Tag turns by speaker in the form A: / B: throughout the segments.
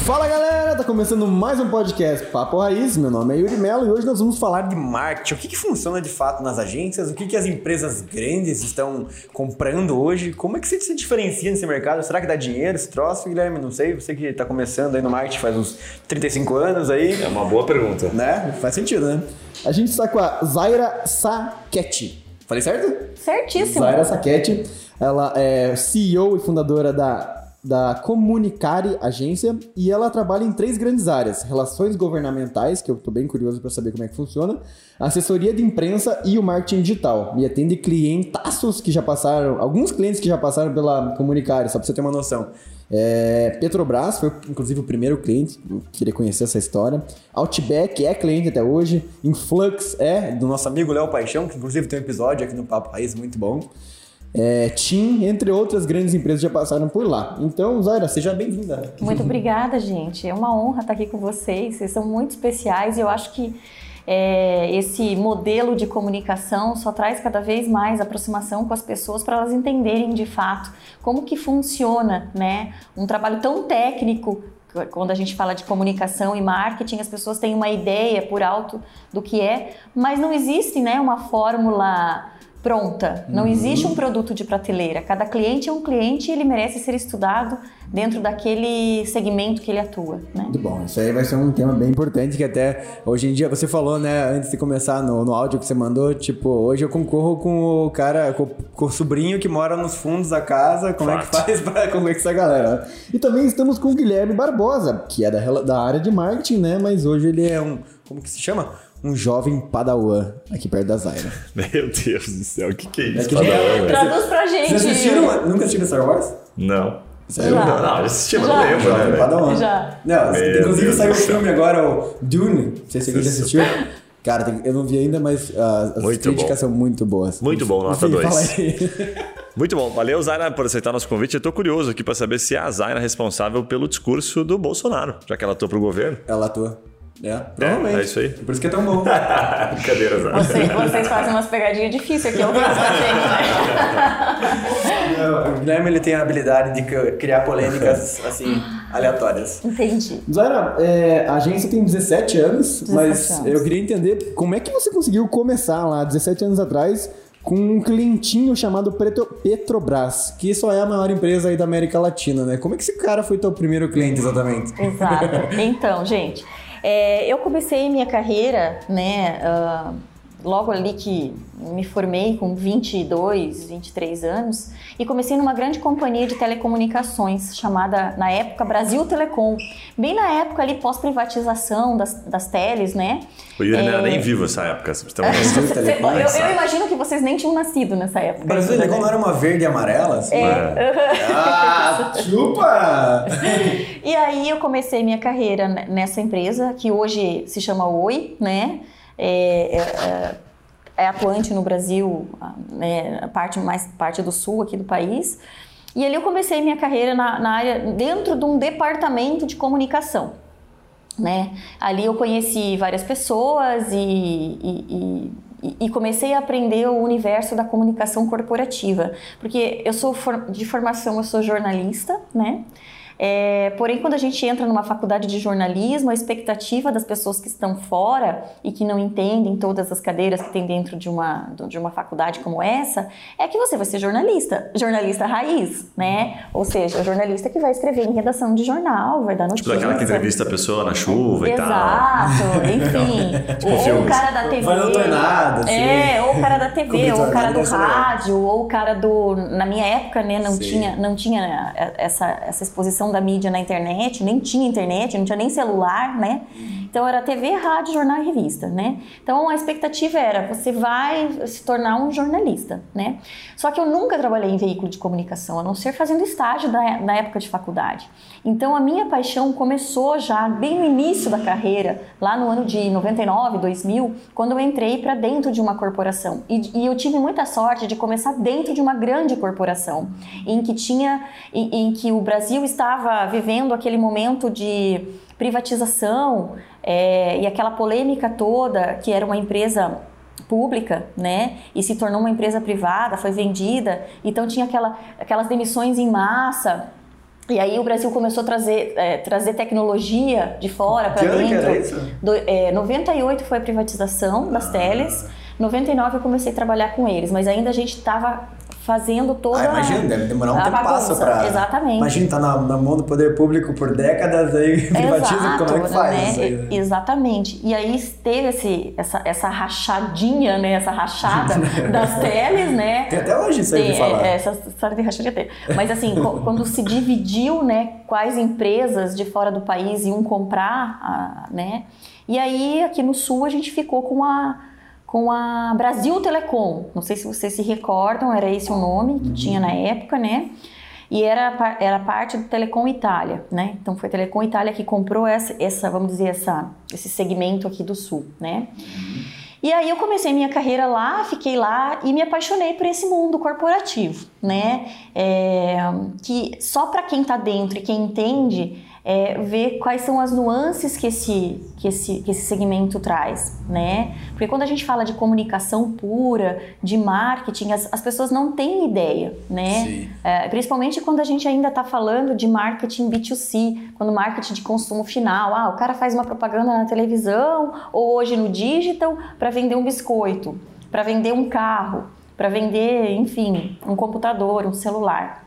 A: Fala galera, tá começando mais um podcast Papo Raiz. Meu nome é Yuri Mello e hoje nós vamos falar de marketing. O que, que funciona de fato nas agências? O que, que as empresas grandes estão comprando hoje? Como é que você se diferencia nesse mercado? Será que dá dinheiro esse troço, Guilherme? Não sei. Você que tá começando aí no marketing faz uns 35 anos aí.
B: É uma boa pergunta.
A: Né? Faz sentido, né? A gente está com a Zaira Saketti. Falei certo?
C: Certíssimo.
A: Zaira Saketti. Ela é CEO e fundadora da da Comunicare Agência e ela trabalha em três grandes áreas: relações governamentais, que eu estou bem curioso para saber como é que funciona, assessoria de imprensa e o marketing digital. E atende clientaços que já passaram, alguns clientes que já passaram pela Comunicare, só para você ter uma noção. É, Petrobras foi inclusive o primeiro cliente, queria conhecer essa história. Outback é cliente até hoje. Influx é do nosso amigo Léo Paixão, que inclusive tem um episódio aqui no Papo Raiz muito bom. É, TIM, entre outras grandes empresas já passaram por lá. Então, Zaira, seja bem-vinda.
C: Muito obrigada, gente. É uma honra estar aqui com vocês. Vocês são muito especiais e eu acho que é, esse modelo de comunicação só traz cada vez mais aproximação com as pessoas para elas entenderem de fato como que funciona, né? Um trabalho tão técnico quando a gente fala de comunicação e marketing, as pessoas têm uma ideia por alto do que é, mas não existe, né, uma fórmula pronta. Não uhum. existe um produto de prateleira. Cada cliente é um cliente e ele merece ser estudado dentro daquele segmento que ele atua. Né?
A: Muito bom. Isso aí vai ser um tema bem importante que até hoje em dia você falou, né, antes de começar no, no áudio que você mandou, tipo, hoje eu concorro com o cara, com, com o sobrinho que mora nos fundos da casa, como Fato. é que faz para conversar a galera. E também estamos com o Guilherme Barbosa, que é da, da área de marketing, né, mas hoje ele é um, como que se chama? Um jovem padawan aqui perto da Zaira.
B: Meu Deus do céu, o que, que é isso? É que
C: padawan, Traduz pra gente.
A: Vocês assistiram? Nunca assistiram Star Wars?
B: Não.
C: Já.
B: Não, não, assisti, mas não lembro, né?
A: Padawan.
C: Já.
A: Não, Meu inclusive Deus saiu o filme agora, o Dune. Não sei se você já assistiu. Cara, eu não vi ainda, mas uh, as muito críticas bom. são muito boas.
B: Muito bom, nota 2. muito bom. Valeu, Zaina, por aceitar nosso convite. Eu tô curioso aqui para saber se é a Zaina responsável pelo discurso do Bolsonaro, já que ela atua pro governo.
A: Ela atua. É, provavelmente.
B: É, é isso aí.
A: Por isso que é tão bom.
B: Brincadeira, Zé.
C: Vocês, vocês fazem umas pegadinhas difíceis aqui ao vivo pra
A: gente, né? o Guilherme ele tem a habilidade de criar polêmicas, assim, aleatórias.
C: Entendi.
A: Zaira, é, a agência tem 17 anos, 17 mas anos. eu queria entender como é que você conseguiu começar lá, 17 anos atrás, com um clientinho chamado Petrobras, que só é a maior empresa aí da América Latina, né? Como é que esse cara foi teu primeiro cliente exatamente?
C: Exato. Então, gente, é, eu comecei minha carreira, né, uh, logo ali que me formei com 22, 23 anos e comecei numa grande companhia de telecomunicações chamada na época Brasil Telecom. Bem na época ali pós-privatização das, das teles, né?
B: O Yuri é... não era nem vivo nessa época. Você tá
C: eu, eu, imagino que vocês nem tinham nascido nessa época.
A: Brasil Telecom não era uma verde e amarela? Assim?
C: É. é.
A: ah, chupa!
C: e aí eu comecei minha carreira nessa empresa que hoje se chama Oi, né? É, é, é é atuante no Brasil, né, parte mais parte do sul aqui do país. E ali eu comecei minha carreira na, na área dentro de um departamento de comunicação. Né? Ali eu conheci várias pessoas e, e, e, e, comecei a aprender o universo da comunicação corporativa, porque eu sou de formação eu sou jornalista, né? É, porém, quando a gente entra numa faculdade de jornalismo, a expectativa das pessoas que estão fora e que não entendem todas as cadeiras que tem dentro de uma, de uma faculdade como essa é que você vai ser jornalista, jornalista raiz, né? Ou seja, jornalista que vai escrever em redação de jornal, vai dar notícia.
B: Tipo aquela que entrevista a pessoa na chuva
C: e
B: tal.
C: Exato, enfim. tipo ou o cara da TV.
A: Vai não nada, assim.
C: É, ou o cara da TV, ou o cara do rádio, ou o cara do. Na minha época, né, não, tinha, não tinha essa, essa exposição da mídia na internet, nem tinha internet, não tinha nem celular, né? Então era TV, rádio, jornal e revista, né? Então a expectativa era você vai se tornar um jornalista, né? Só que eu nunca trabalhei em veículo de comunicação, a não ser fazendo estágio da, na época de faculdade. Então a minha paixão começou já bem no início da carreira, lá no ano de 99, 2000, quando eu entrei para dentro de uma corporação. E, e, eu tive muita sorte de começar dentro de uma grande corporação, em que tinha, em, em que o Brasil estava vivendo aquele momento de privatização é, e aquela polêmica toda, que era uma empresa pública, né? E se tornou uma empresa privada, foi vendida. Então tinha aquela, aquelas demissões em massa. E aí o Brasil começou a trazer, é, trazer tecnologia de fora para dentro. Que era isso? Do, é, 98 foi a privatização das teles. 99 eu comecei a trabalhar com eles, mas ainda a gente estava fazendo toda
A: ah, imagina, deve demorar um tempo passo para
C: Exatamente.
A: Imagina, tá na, na, mão do poder público por décadas, aí privatiza,
C: Exato,
A: como é que faz?
C: Né?
A: Aí, né?
C: Exatamente. E aí teve esse, essa, essa rachadinha, né? Essa rachada das teles, né?
A: Tem até hoje isso aí
C: tem,
A: de falar.
C: É, essa história de rachadinha tem. Mas assim, quando se dividiu, né? Quais empresas de fora do país iam comprar, né? E aí, aqui no Sul, a gente ficou com a com a Brasil Telecom. Não sei se vocês se recordam, era esse o nome que uhum. tinha na época, né? E era, era parte do Telecom Itália, né? Então foi a Telecom Itália que comprou essa, essa vamos dizer, essa, esse segmento aqui do Sul, né? Uhum. E aí eu comecei minha carreira lá, fiquei lá e me apaixonei por esse mundo corporativo, né? É, que só para quem está dentro e quem entende é, ver quais são as nuances que esse, que, esse, que esse segmento traz, né? Porque quando a gente fala de comunicação pura, de marketing, as, as pessoas não têm ideia, né? É, principalmente quando a gente ainda está falando de marketing B2C, quando marketing de consumo final, ah, o cara faz uma propaganda na televisão ou hoje no digital para vender um biscoito, para vender um carro, para vender, enfim, um computador, um celular.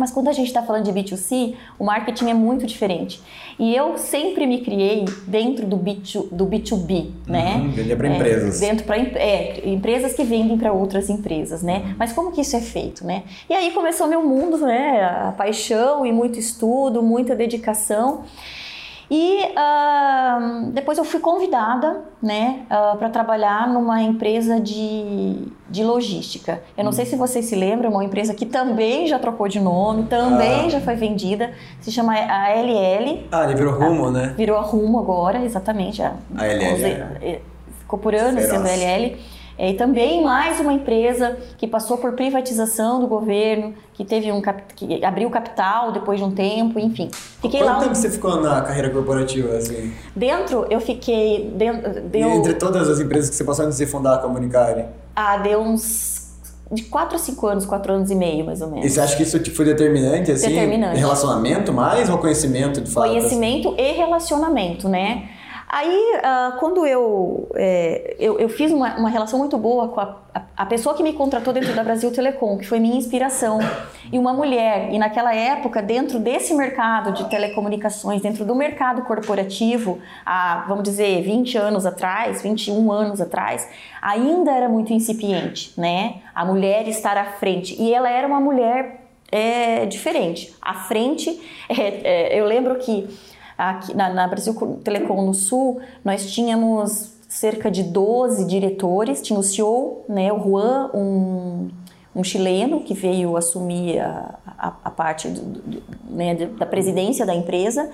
C: Mas quando a gente está falando de B2C, o marketing é muito diferente. E eu sempre me criei dentro do, B2, do B2B, né?
A: Uhum, vender para é, empresas.
C: Dentro para é, empresas que vendem para outras empresas, né? Uhum. Mas como que isso é feito, né? E aí começou meu mundo, né? A paixão e muito estudo, muita dedicação. E uh, depois eu fui convidada né, uh, para trabalhar numa empresa de, de logística. Eu não sei se vocês se lembram, uma empresa que também já trocou de nome, também ah. já foi vendida, se chama a LL.
A: Ah, ele virou Rumo, a, né?
C: Virou a Rumo agora, exatamente. A,
A: a LL. É.
C: Ficou por anos sendo LL. É, e também mais uma empresa que passou por privatização do governo, que teve um que abriu capital depois de um tempo, enfim.
A: Fiquei Quanto lá. tempo um... você ficou na carreira corporativa assim?
C: Dentro, eu fiquei dentro, deu...
A: entre todas as empresas que você passou antes de fundar a Comunicare?
C: Ah, deu uns de 4 a 5 anos, 4 anos e meio, mais ou menos.
A: E você acha que isso foi determinante, assim?
C: Determinante.
A: Relacionamento mais ou conhecimento de fato?
C: Conhecimento assim? e relacionamento, né? Aí, uh, quando eu, é, eu, eu, fiz uma, uma, relação muito boa com a, a, a, pessoa que me contratou dentro da Brasil Telecom, que foi minha inspiração, e uma mulher. E naquela época, dentro desse mercado de telecomunicações, dentro do mercado corporativo, há, vamos dizer, 20 anos atrás, 21 anos atrás, ainda era muito incipiente, né? A mulher estar à frente. E ela era uma mulher é, diferente. À frente, é, é eu lembro que aqui na, na Brasil Telecom no Sul, nós tínhamos cerca de 12 diretores, tinha o CEO, né, o Juan, um, um chileno que veio assumir a, a, a parte do, do, né, da presidência da empresa,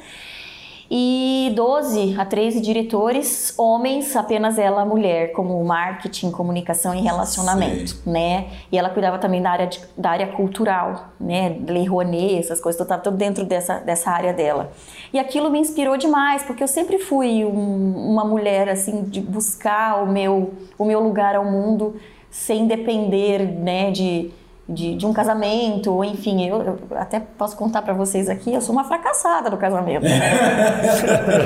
C: e 12 a 13 diretores, homens, apenas ela mulher, como marketing, comunicação e relacionamento, Sim. né? E ela cuidava também da área, de, da área cultural, né? Lei Rouanet, essas coisas, estava tudo dentro dessa, dessa área dela. E aquilo me inspirou demais, porque eu sempre fui um, uma mulher, assim, de buscar o meu, o meu lugar ao mundo sem depender, né, de de, de um casamento, ou enfim, eu, eu até posso contar para vocês aqui, eu sou uma fracassada no casamento.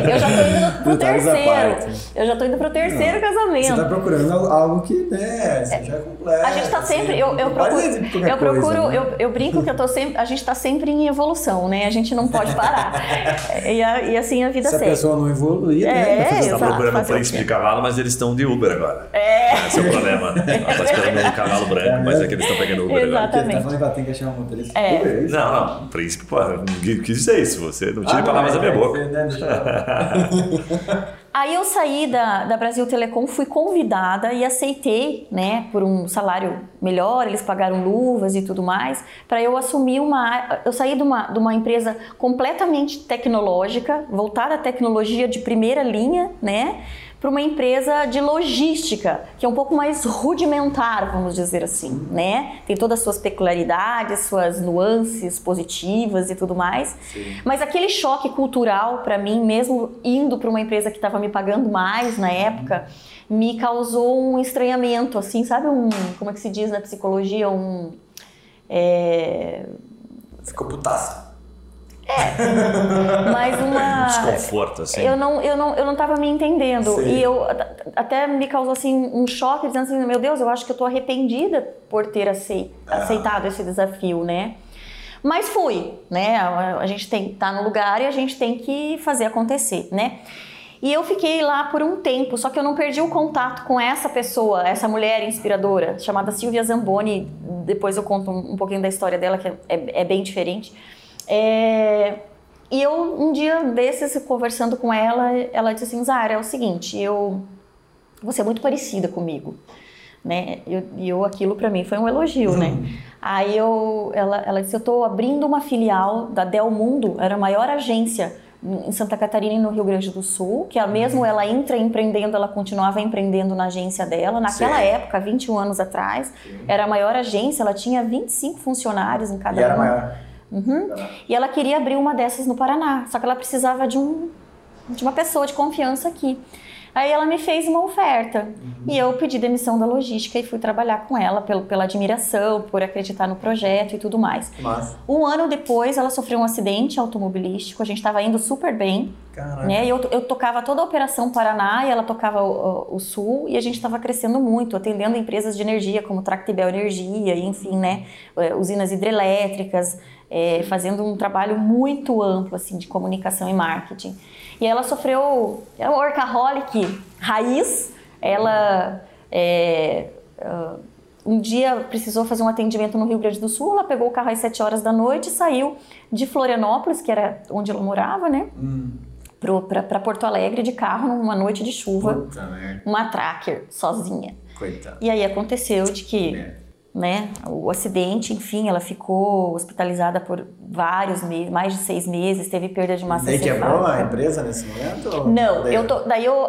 C: eu já tô indo pro terceiro. Eu já tô indo pro terceiro Não, casamento. Você
A: tá procurando algo que, né, seja completo.
C: A gente tá assim, sempre, eu, eu procuro, eu, procuro coisa, né? eu, eu brinco que eu tô sempre, a gente tá sempre em evolução, né? A gente não pode parar. e, a, e assim a vida
A: Se
C: segue.
A: Se a pessoa não evoluir,
C: é,
A: né?
B: Você tá procurando um príncipe de cavalo, mas eles estão de Uber agora. É. Esse é o problema. Ela tá esperando um cavalo branco, mas é que eles estão pegando Uber
C: Exatamente.
A: Tá falando que ela tem que achar um motorista. É. é
B: não, não, príncipe, pô, quis dizer isso. Você não tire ah, palavras da minha é, boca.
C: Aí eu saí da, da Brasil Telecom, fui convidada e aceitei, né, por um salário melhor, eles pagaram luvas e tudo mais, para eu assumir uma. Eu saí de uma, de uma empresa completamente tecnológica, voltada à tecnologia de primeira linha, né? Para uma empresa de logística, que é um pouco mais rudimentar, vamos dizer assim, né? Tem todas as suas peculiaridades, suas nuances positivas e tudo mais. Sim. Mas aquele choque cultural para mim, mesmo indo para uma empresa que estava me pagando mais na época, me causou um estranhamento, assim, sabe um, como é que se diz na psicologia, um
A: é... Ficou putaça.
C: É. Mas uma.
B: Desconforto, assim.
C: Eu não, eu não, eu não tava me entendendo. Sim. E eu até me causou assim um choque, dizendo assim: meu Deus, eu acho que eu tô arrependida por ter aceit, ah. aceitado esse desafio, né? Mas fui, né? A, a gente tem tá no lugar e a gente tem que fazer acontecer, né? E eu fiquei lá por um tempo, só que eu não perdi o contato com essa pessoa, essa mulher inspiradora, chamada Silvia Zamboni. Depois eu conto um, um pouquinho da história dela, que é, é, é bem diferente. É, e eu, um dia desses, conversando com ela, ela disse assim, Zara, é o seguinte, eu, você é muito parecida comigo, né? E eu, eu, aquilo para mim foi um elogio, né? Aí eu, ela, ela disse, eu estou abrindo uma filial da Del Mundo, era a maior agência em Santa Catarina e no Rio Grande do Sul, que mesmo ela entra empreendendo, ela continuava empreendendo na agência dela. Naquela Sim. época, 21 anos atrás, Sim. era a maior agência, ela tinha 25 funcionários em cada
A: e era maior.
C: Uhum. E ela queria abrir uma dessas no Paraná, só que ela precisava de, um, de uma pessoa de confiança aqui. Aí ela me fez uma oferta uhum. e eu pedi demissão da logística e fui trabalhar com ela pelo, pela admiração, por acreditar no projeto e tudo mais. Um ano depois ela sofreu um acidente automobilístico, a gente estava indo super bem. Né? Eu, eu tocava toda a operação Paraná e ela tocava o, o, Sul e a gente estava crescendo muito, atendendo empresas de energia como Tractebel Energia, enfim, né? É, usinas hidrelétricas, é, fazendo um trabalho muito amplo assim de comunicação e marketing. E ela sofreu, é uma workaholic raiz. Ela é, uh, um dia precisou fazer um atendimento no Rio Grande do Sul. Ela pegou o carro às 7 horas da noite e saiu de Florianópolis, que era onde ela morava, né? Hum. Para Porto Alegre de carro numa noite de chuva, Puta, uma tracker sozinha.
A: Coitado.
C: E aí aconteceu de que né? O acidente, enfim, ela ficou hospitalizada por vários meses, mais de seis meses, teve perda de massa
A: cefálica. E quebrou a empresa nesse momento?
C: Não, eu tô, daí eu,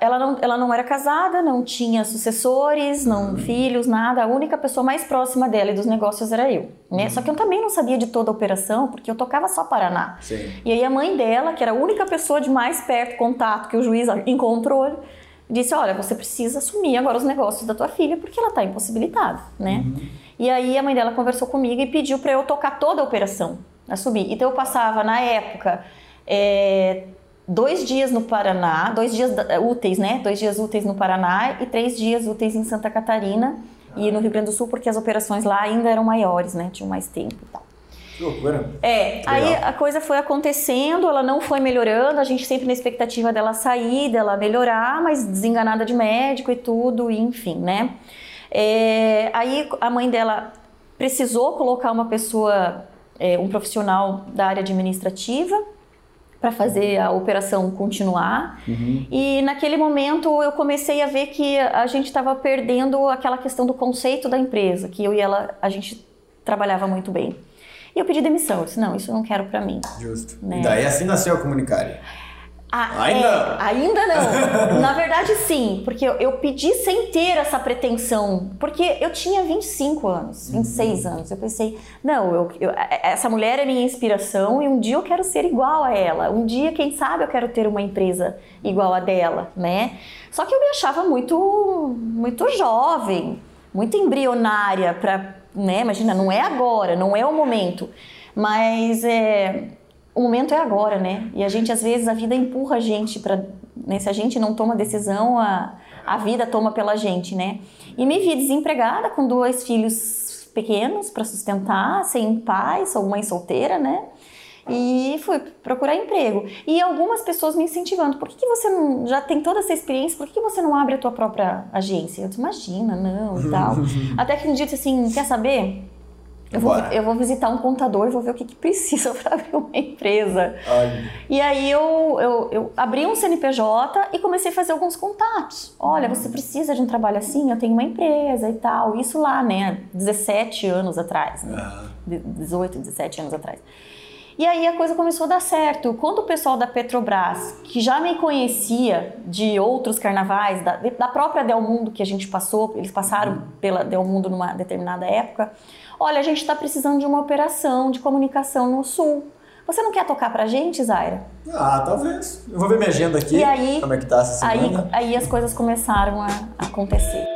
C: ela, não, ela não era casada, não tinha sucessores, não uhum. filhos, nada. A única pessoa mais próxima dela e dos negócios era eu, né? Uhum. Só que eu também não sabia de toda a operação, porque eu tocava só Paraná.
A: Sim.
C: E aí a mãe dela, que era a única pessoa de mais perto, contato que o juiz encontrou, disse: Olha, você precisa assumir agora os negócios da tua filha porque ela está impossibilitada, né? Uhum. E aí a mãe dela conversou comigo e pediu para eu tocar toda a operação, assumir. Então eu passava, na época, é, dois dias no Paraná, dois dias úteis, né? Dois dias úteis no Paraná e três dias úteis em Santa Catarina e no Rio Grande do Sul, porque as operações lá ainda eram maiores, né? Tinham mais tempo e tal.
A: Que loucura.
C: É, aí a coisa foi acontecendo, ela não foi melhorando, a gente sempre na expectativa dela sair, dela melhorar, mas desenganada de médico e tudo, e enfim, né? É, aí a mãe dela precisou colocar uma pessoa, é, um profissional da área administrativa para fazer a operação continuar. Uhum. E naquele momento eu comecei a ver que a gente estava perdendo aquela questão do conceito da empresa, que eu e ela a gente trabalhava muito bem. E eu pedi demissão. Eu disse, não, isso eu não quero para mim.
A: Justo. Né? E daí assim nasceu a Comunicare.
C: Ah, ainda? É, ainda não. Na verdade, sim, porque eu, eu, pedi sem ter essa pretensão. Porque eu tinha 25 anos, 26 uhum. anos. Eu pensei, não, eu, eu, essa mulher é minha inspiração e um dia eu quero ser igual a ela. Um dia, quem sabe, eu quero ter uma empresa igual a dela, né? Só que eu me achava muito, muito jovem, muito embrionária para né? Imagina, não é agora, não é o momento. Mas é, o momento é agora, né? E a gente, às vezes, a vida empurra a gente para. Né? Se a gente não toma decisão, a, a vida toma pela gente, né? E me vi desempregada com dois filhos pequenos para sustentar, sem pai, sou mãe solteira, né? E fui procurar emprego. E algumas pessoas me incentivando, por que, que você não, já tem toda essa experiência, por que, que você não abre a tua própria agência? Eu disse, imagina, não, e tal. Até que um dia eu disse assim, quer saber? Eu vou, eu vou, visitar um contador, vou ver o que, que precisa para abrir uma empresa.
A: Ai.
C: E aí eu, eu, eu, abri um CNPJ e comecei a fazer alguns contatos. Olha, você precisa de um trabalho assim? Eu tenho uma empresa e tal. Isso lá, né? 17 anos atrás. Né? 18, 17 anos atrás. E aí a coisa começou a dar certo. Quando o pessoal da Petrobras, que já me conhecia de outros carnavais, da, da própria Del Mundo que a gente passou, eles passaram pela Del Mundo numa determinada época, olha, a gente está precisando de uma operação de comunicação no Sul. Você não quer tocar pra gente, Zaira?
A: Ah, talvez. Eu vou ver minha agenda aqui,
C: e aí,
A: como é que tá essa
C: semana. Aí, aí as coisas começaram a acontecer.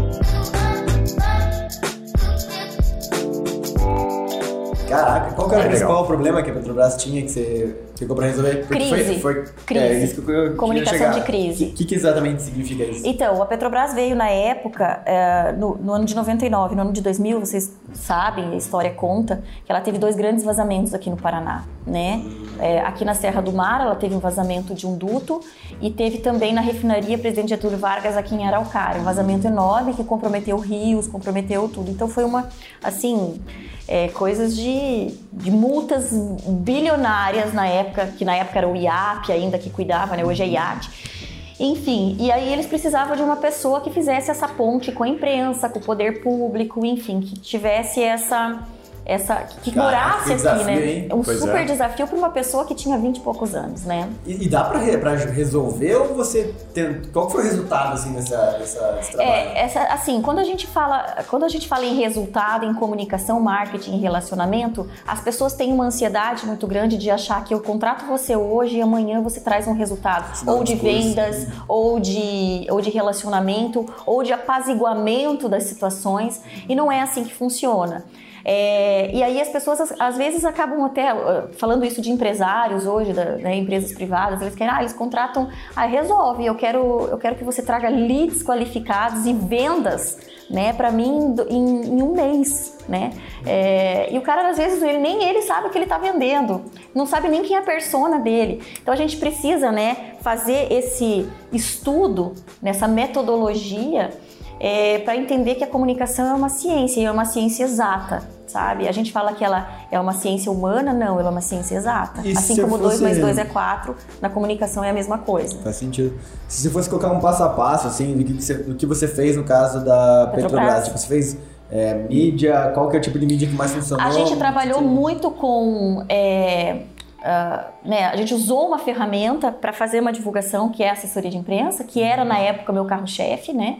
A: Caraca, qual que era é o principal legal. problema que a Petrobras tinha que você ficou para resolver?
C: Porque crise. Foi, foi,
A: crise. É, isso que eu
C: Comunicação de crise.
A: O que, que, exatamente significa isso?
C: Então, a Petrobras veio na época, é, no, no, ano de 99, no ano de 2000, vocês sabem, a história conta, que ela teve dois grandes vazamentos aqui no Paraná, né? É, aqui na Serra do Mar, ela teve um vazamento de um duto e teve também na refinaria Presidente Getúlio Vargas aqui em Araucária, um vazamento enorme que comprometeu rios, comprometeu tudo. Então, foi uma, assim é, coisas de, de, multas bilionárias na época, que na época era o IAP ainda que cuidava, né? hoje é IAT. Enfim, e aí eles precisavam de uma pessoa que fizesse essa ponte com a imprensa, com o poder público, enfim, que tivesse essa essa que morasse que desafio, aqui, né? Hein? Um pois super é. desafio para uma pessoa que tinha 20 e poucos anos, né?
A: E, e dá para resolver ou você tem, qual foi o resultado assim nessa, nessa nesse trabalho?
C: É, essa, assim, quando a gente fala, quando a gente fala em resultado, em comunicação, marketing, relacionamento, as pessoas têm uma ansiedade muito grande de achar que eu contrato você hoje e amanhã você traz um resultado, ou de vendas, ou de ou de relacionamento, ou de apaziguamento das situações, e não é assim que funciona. É, e aí as pessoas às vezes acabam até uh, falando isso de empresários hoje, da, né, empresas privadas, eles querem, ah, eles contratam, ah, resolve, eu quero, eu quero que você traga leads qualificados e vendas, né, para mim em, em, um mês, né? É, e o cara às vezes ele, nem ele sabe o que ele está vendendo, não sabe nem quem é a persona dele. Então a gente precisa, né, fazer esse estudo nessa metodologia é, para entender que a comunicação é uma ciência e é uma ciência exata, sabe? A gente fala que ela é uma ciência humana, não, ela é uma ciência exata.
A: E
C: assim como 2 mais 2 é 4, na comunicação é a mesma coisa.
A: Faz sentido. Se você fosse colocar um passo a passo, assim, do que você, do que você fez no caso da Petrobras, Petrobras tipo, você fez é, mídia, qual que é o tipo de mídia que mais funcionou?
C: A gente trabalhou muito com... É, Uh, né, a gente usou uma ferramenta para fazer uma divulgação que é a assessoria de imprensa, que era na época meu carro-chefe, né?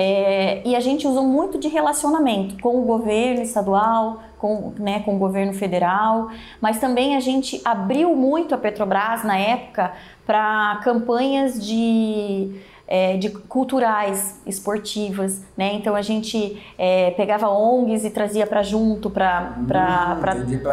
C: É, e a gente usou muito de relacionamento com o governo estadual, com, né, com o governo federal, mas também a gente abriu muito a Petrobras na época para campanhas de é, de culturais, esportivas, né? Então a gente é, pegava ONGs e trazia para junto para
A: hum,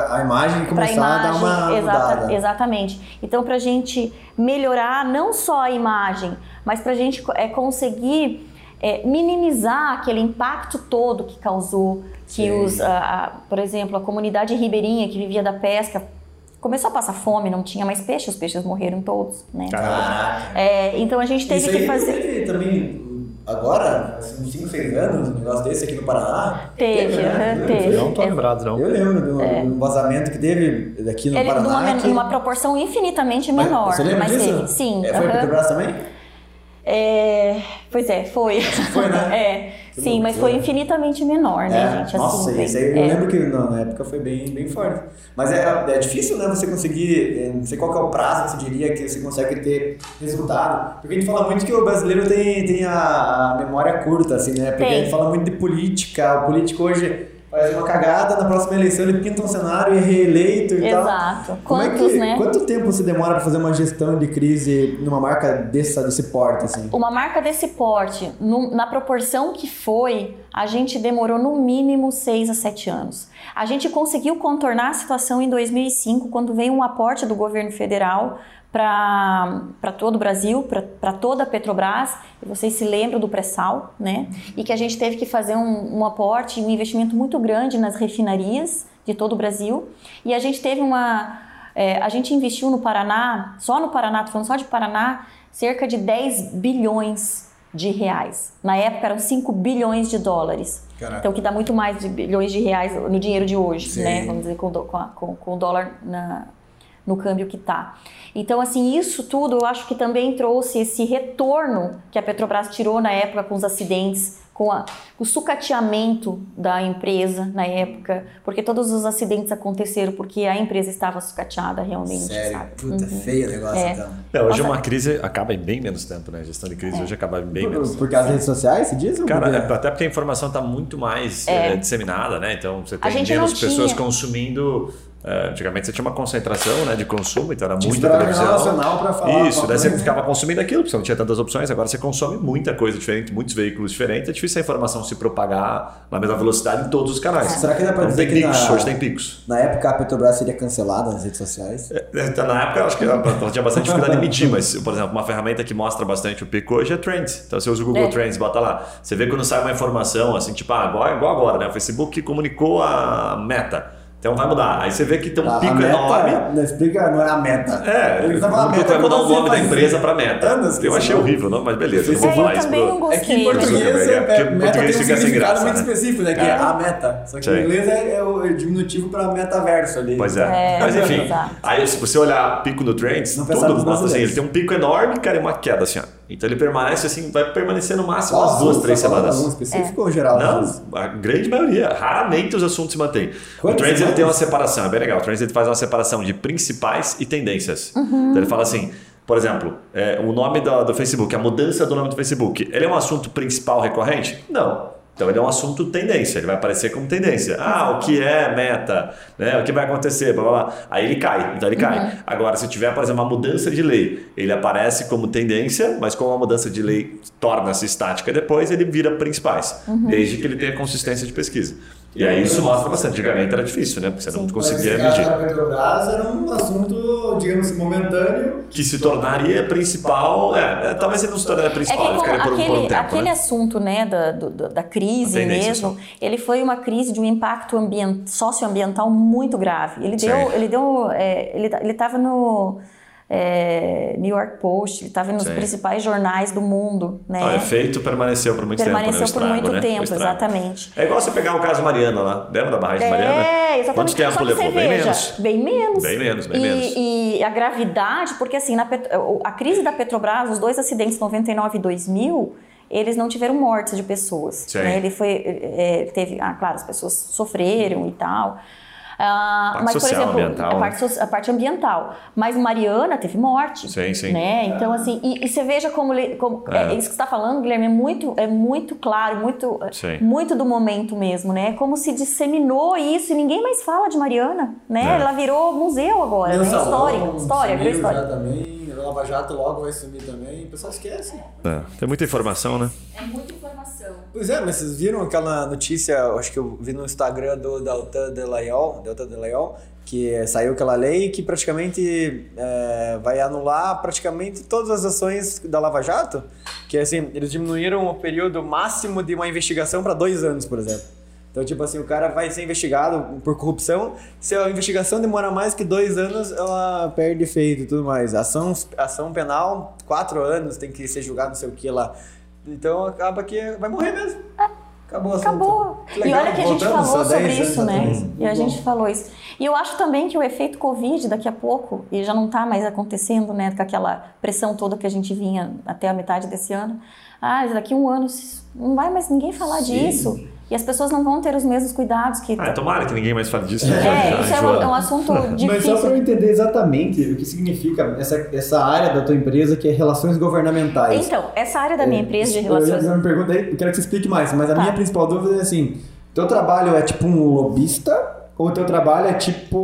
A: a imagem começar a dar uma
C: exata,
A: mudada.
C: Exatamente. Então para a gente melhorar não só a imagem, mas para a gente é, conseguir é, minimizar aquele impacto todo que causou, que os, a, a, por exemplo, a comunidade ribeirinha que vivia da pesca começou a passar fome, não tinha mais peixe, os peixes morreram todos, né? É, então a gente teve
A: Isso
C: que fazer.
A: Teve também agora, uns 5, 6 anos, um negócio desse aqui no Paraná.
C: Teve, né? teve.
B: Eu não tô lembrado, não.
A: Eu lembro do, é. do vazamento que teve aqui no
C: Ele,
A: Paraná.
C: Numa,
A: que...
C: numa proporção infinitamente menor.
A: Mas, você lembra
C: mas
A: disso?
C: teve, sim.
A: É, foi uhum. Petrobras também?
C: É, pois é, foi.
A: Foi, né?
C: é, sim, mas foi infinitamente menor, né, é, gente?
A: Nossa,
C: assim,
A: isso aí eu é. lembro que na época foi bem, bem forte. Mas é, é difícil, né, você conseguir, é, não sei qual é o prazo, você diria, que você consegue ter resultado. Porque a gente fala muito que o brasileiro tem, tem a, a memória curta, assim, né? Porque tem. a gente fala muito de política, o político hoje faz uma cagada, na próxima eleição ele pinta um cenário e é reeleito e
C: Exato.
A: tal.
C: Exato. Quantos,
A: é que,
C: né?
A: Quanto tempo você demora para fazer uma gestão de crise numa marca dessa, desse porte, assim?
C: Uma marca desse porte, no, na proporção que foi, a gente demorou no mínimo 6 a 7 anos. A gente conseguiu contornar a situação em 2005, quando veio um aporte do governo federal para todo o Brasil, para toda a Petrobras. E vocês se lembram do pré-sal, né? E que a gente teve que fazer um, um aporte, um investimento muito grande nas refinarias de todo o Brasil. E a gente teve uma. É, a gente investiu no Paraná, só no Paraná, tô falando só de Paraná, cerca de 10 bilhões de reais. Na época eram 5 bilhões de dólares. Caraca. Então, que dá muito mais de bilhões de reais no dinheiro de hoje, Sim. né? Vamos dizer, com, com, com o dólar na, no câmbio que está. Então, assim, isso tudo eu acho que também trouxe esse retorno que a Petrobras tirou na época com os acidentes com a, o sucateamento da empresa na época, porque todos os acidentes aconteceram porque a empresa estava sucateada realmente,
D: Sério?
C: sabe?
D: Puta, uhum. feio o negócio é. então.
B: É, hoje Nossa, uma crise acaba em bem menos tempo, né? A gestão de crise é. hoje acaba em bem
A: por,
B: menos
A: tempo. Por causa das redes sociais, se diz?
B: Cara, é, até porque a informação está muito mais é. é. disseminada, né? Então você tem menos pessoas consumindo Uh, antigamente você tinha uma concentração né, de consumo, então era muita televisão.
A: para falar.
B: Isso, daí você ficava consumindo aquilo, porque você não tinha tantas opções, agora você consome muita coisa diferente, muitos veículos diferentes, é difícil a informação se propagar na mesma velocidade em todos os canais.
A: Será que dá para
B: dizer
A: tem
B: que picos,
A: na,
B: hoje tem picos.
A: Na época a Petrobras seria cancelada nas redes sociais?
B: É, então, na época eu acho que ela tinha bastante dificuldade de emitir, mas, por exemplo, uma ferramenta que mostra bastante o pico hoje é Trends. Então você usa o Google é. Trends, bota lá. Você vê quando sai uma informação assim, tipo, ah, igual, igual agora, né? O Facebook comunicou a meta. Então vai mudar. Aí você vê que tem um a, pico a
A: meta,
B: enorme.
A: Não explica, não é a meta.
B: É, ele tá falando meta, vai mudar o nome da empresa para meta. Anos eu achei horrível, não? mas beleza.
C: Não vou falar isso pro...
A: É que em português,
B: é, é, meta português
A: tem um
B: significado
A: muito né? específico, né? Que é. a meta. Só que em inglês é, o diminutivo para metaverso ali.
B: Pois é. Mas enfim, aí se você olhar pico no Trends, tudo mostra assim, ele tem um pico enorme, cara, e uma queda assim, ó. Então ele permanece assim, vai permanecer no máximo umas duas, três semanas.
A: Algum específico é. ou geral?
B: Não, a grande maioria. Raramente os assuntos se mantêm. o Trends ele tem uma separação, é bem legal. O Trends ele faz uma separação de principais e tendências. Uhum. Então ele fala assim, por exemplo, é, o nome do, do Facebook, a mudança do nome do Facebook, ele é um assunto principal recorrente? Não. Então ele é um assunto tendência, ele vai aparecer como tendência. Ah, o que é meta? Né? O que vai acontecer? Blá, blá, blá. Aí ele cai, então ele cai. Uhum. Agora, se tiver, por exemplo, uma mudança de lei, ele aparece como tendência, mas como a mudança de lei torna-se estática depois, ele vira principais, uhum. desde que ele tenha consistência de pesquisa. E aí isso mostra bastante. Antigamente era difícil, né? Porque você não conseguia medir.
A: A Petrobras era um assunto, digamos assim, momentâneo.
B: Que se tornaria principal. É, é talvez ele não se tornaria principal, é
C: ele
B: ficaria por,
C: aquele,
B: por um tempo.
C: Aquele
B: né?
C: assunto né, da, da, da crise mesmo, ele foi uma crise de um impacto ambient, socioambiental muito grave. Ele deu. Ele deu. É, ele estava no é, New York Post, ele estava nos Sim. principais jornais do mundo. Né?
B: O efeito permaneceu por muito
C: permaneceu
B: tempo.
C: Permaneceu por muito
B: né?
C: tempo, exatamente.
B: É igual você pegar o caso Mariana lá, lembra da barragem é, de Mariana?
C: É, exatamente.
B: Quantos tempo levou? Bem menos.
C: Bem menos.
B: Bem menos, bem
C: e,
B: menos.
C: E a gravidade, porque assim, na, a crise da Petrobras, os dois acidentes 99 e 2000, eles não tiveram mortes de pessoas. Né? Ele foi, é, teve, ah, claro, as pessoas sofreram e tal.
B: Uh, mas, por exemplo, ambiental.
C: A, parte, a parte ambiental. Mas Mariana teve morte.
B: Sim, sim.
C: Né? Então, assim, e, e você veja como, como é. É, isso que você está falando, Guilherme, é muito, é muito claro, muito, muito do momento mesmo, né? Como se disseminou isso e ninguém mais fala de Mariana, né? É. Ela virou museu agora, né? História, história, virou história.
A: também, Lava Jato logo vai sumir também, o pessoal esquece.
B: É, tem muita informação, né?
C: É informação.
A: Pois é, mas vocês viram aquela notícia, acho que eu vi no Instagram do Delta de Layol, Delta de Layol, que saiu aquela lei que praticamente é, vai anular praticamente todas as ações da Lava Jato, que assim, eles diminuíram o período máximo de uma investigação para dois anos, por exemplo. Então, tipo assim, o cara vai ser investigado por corrupção. Se a investigação demora mais que dois anos, ela perde efeito e tudo mais. Ação, ação penal, quatro anos, tem que ser julgado, não sei o que lá. Então acaba que vai morrer mesmo. Acabou o
C: Acabou. E olha que a gente falou sobre isso, né? Atrás. E a gente falou isso. E eu acho também que o efeito Covid daqui a pouco, e já não está mais acontecendo, né? Com aquela pressão toda que a gente vinha até a metade desse ano. Ah, daqui a um ano não vai mais ninguém falar Sim. disso. E as pessoas não vão ter os mesmos cuidados que.
B: Ah, tomara que ninguém mais fale disso.
C: Né? É, isso é um, é um, assunto difícil.
A: Mas só para eu entender exatamente o que significa essa, essa área da tua empresa que é relações governamentais.
C: Então, essa área da minha é, empresa de relações.
A: Eu, eu me pergunta aí, eu quero que você explique mais, mas a tá. minha principal dúvida é assim: teu trabalho é tipo um lobista? Ou teu trabalho é tipo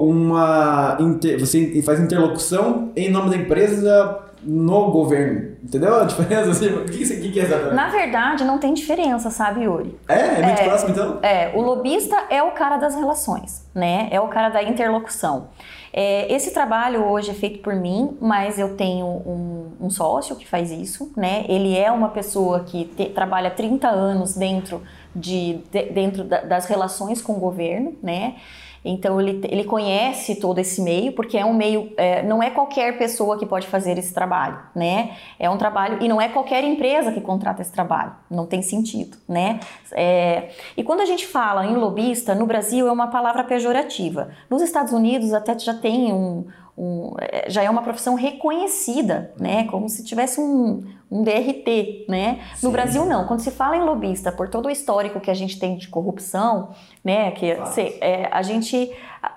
A: uma. Você faz interlocução em nome da empresa no governo? Entendeu a diferença? Assim, o que, que, que é exatamente?
C: Na verdade, não tem diferença, sabe, Yuri?
A: É? É muito próximo, então?
C: É, o lobista é o cara das relações, né? É o cara da interlocução. É, esse trabalho hoje é feito por mim, mas eu tenho um, um sócio que faz isso, né? Ele é uma pessoa que te, trabalha 30 anos dentro, de, de dentro da, das relações com o governo, né? Então ele, ele conhece todo esse meio, porque é um meio, é, não é qualquer pessoa que pode fazer esse trabalho, né? É um trabalho, e não é qualquer empresa que contrata esse trabalho, não tem sentido, né? É, e quando a gente fala em lobista, no Brasil é uma palavra pejorativa. Nos Estados Unidos até já tem um, um, é, já é uma profissão reconhecida, né? Como se tivesse um, um DRT, né? Sim. No Brasil não. Quando se fala em lobista, por todo o histórico que a gente tem de corrupção, né? Que se, é, a gente a,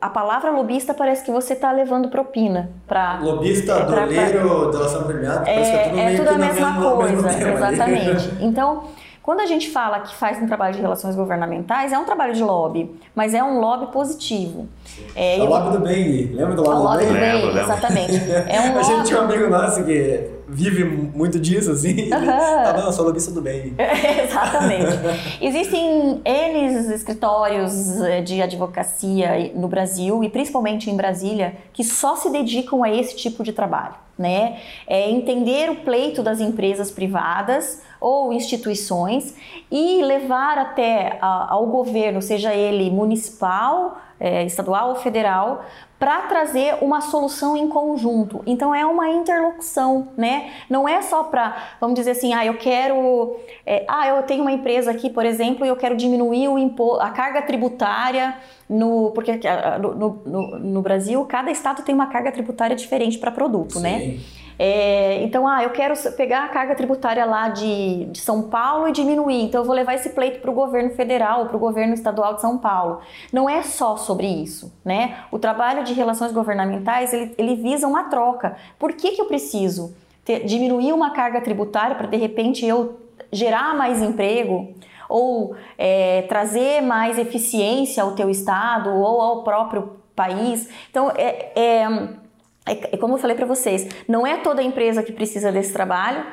C: a, palavra lobista parece que você está levando propina para
A: lobista, é, doleiro, delação premiada,
C: é,
A: parece que é tudo,
C: é
A: tudo
C: a mesma
A: mesmo,
C: coisa, exatamente. Então quando a gente fala que faz um trabalho de relações governamentais, é um trabalho de lobby, mas é um lobby positivo.
A: É, é o lobby do bem, lembra do lobby,
C: o lobby
A: do bem?
C: Lembro, exatamente. É um
A: lobby... A gente tinha um amigo nosso que vive muito disso, assim. Uhum. Ah, não, eu sou lobista do bem.
C: Exatamente. Existem eles escritórios eh, de advocacia no Brasil e principalmente em Brasília que só se dedicam a esse tipo de trabalho, né? É entender o pleito das empresas privadas ou instituições e levar até a, ao governo, seja ele municipal, é, estadual ou federal, para trazer uma solução em conjunto. Então é uma interlocução, né? Não é só para, vamos dizer assim, ah, eu quero, é, ah, eu tenho uma empresa aqui, por exemplo, e eu quero diminuir o impo a carga tributária no, porque no, no, no, Brasil cada estado tem uma carga tributária diferente para produto, né? Sim. né? É, então, ah, eu quero pegar a carga tributária lá de, de São Paulo e diminuir. Então, eu vou levar esse pleito para o governo federal, para o governo estadual de São Paulo. Não é só sobre isso, né? O trabalho de relações governamentais ele, ele visa uma troca. Por que, que eu preciso ter, diminuir uma carga tributária para de repente eu gerar mais emprego? ou é, trazer mais eficiência ao teu estado ou ao próprio país. Então, é, é é, é como eu falei para vocês, não é toda empresa que precisa desse trabalho,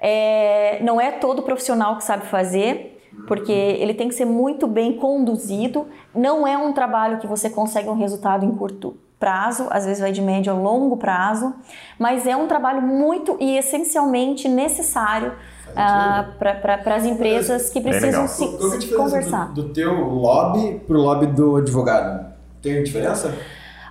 C: é, não é todo profissional que sabe fazer, porque ele tem que ser muito bem conduzido. Não é um trabalho que você consegue um resultado em curto prazo, às vezes vai de médio a longo prazo, mas é um trabalho muito e essencialmente necessário ah, para as empresas que precisam se,
A: Qual é a
C: se conversar.
A: Do, do teu lobby para o lobby do advogado? Tem diferença?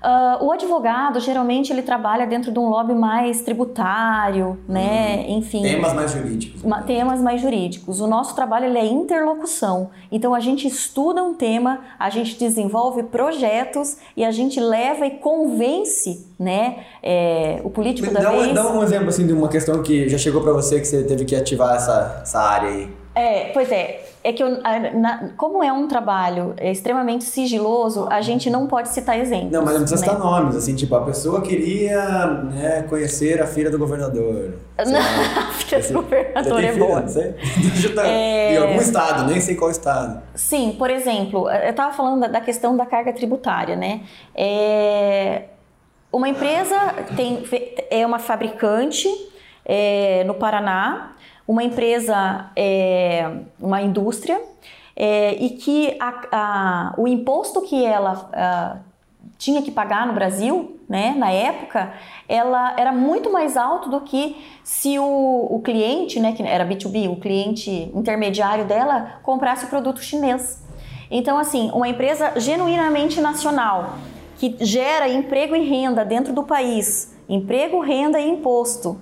C: Uh, o advogado, geralmente, ele trabalha dentro de um lobby mais tributário, né? Uhum. Enfim.
A: Temas mais jurídicos.
C: Uma, temas mais jurídicos. O nosso trabalho ele é interlocução. Então, a gente estuda um tema, a gente desenvolve projetos e a gente leva e convence, né? É, o político
A: dá
C: da
A: um,
C: vez.
A: Dá um exemplo, assim, de uma questão que já chegou para você que você teve que ativar essa, essa área aí.
C: É, pois é. É que, eu, na, como é um trabalho extremamente sigiloso, a gente não pode citar exemplos.
A: Não, mas não precisa
C: né?
A: citar nomes, assim, tipo, a pessoa queria né, conhecer a filha do governador.
C: Não, a filha do governador é boa. Não sei.
A: é... Em algum estado, nem sei qual estado.
C: Sim, por exemplo, eu estava falando da questão da carga tributária, né? É... Uma empresa tem, é uma fabricante é, no Paraná uma empresa, é, uma indústria, é, e que a, a, o imposto que ela a, tinha que pagar no Brasil, né, na época, ela era muito mais alto do que se o, o cliente, né, que era B2B, o cliente intermediário dela, comprasse o produto chinês. Então, assim, uma empresa genuinamente nacional, que gera emprego e renda dentro do país, emprego, renda e imposto,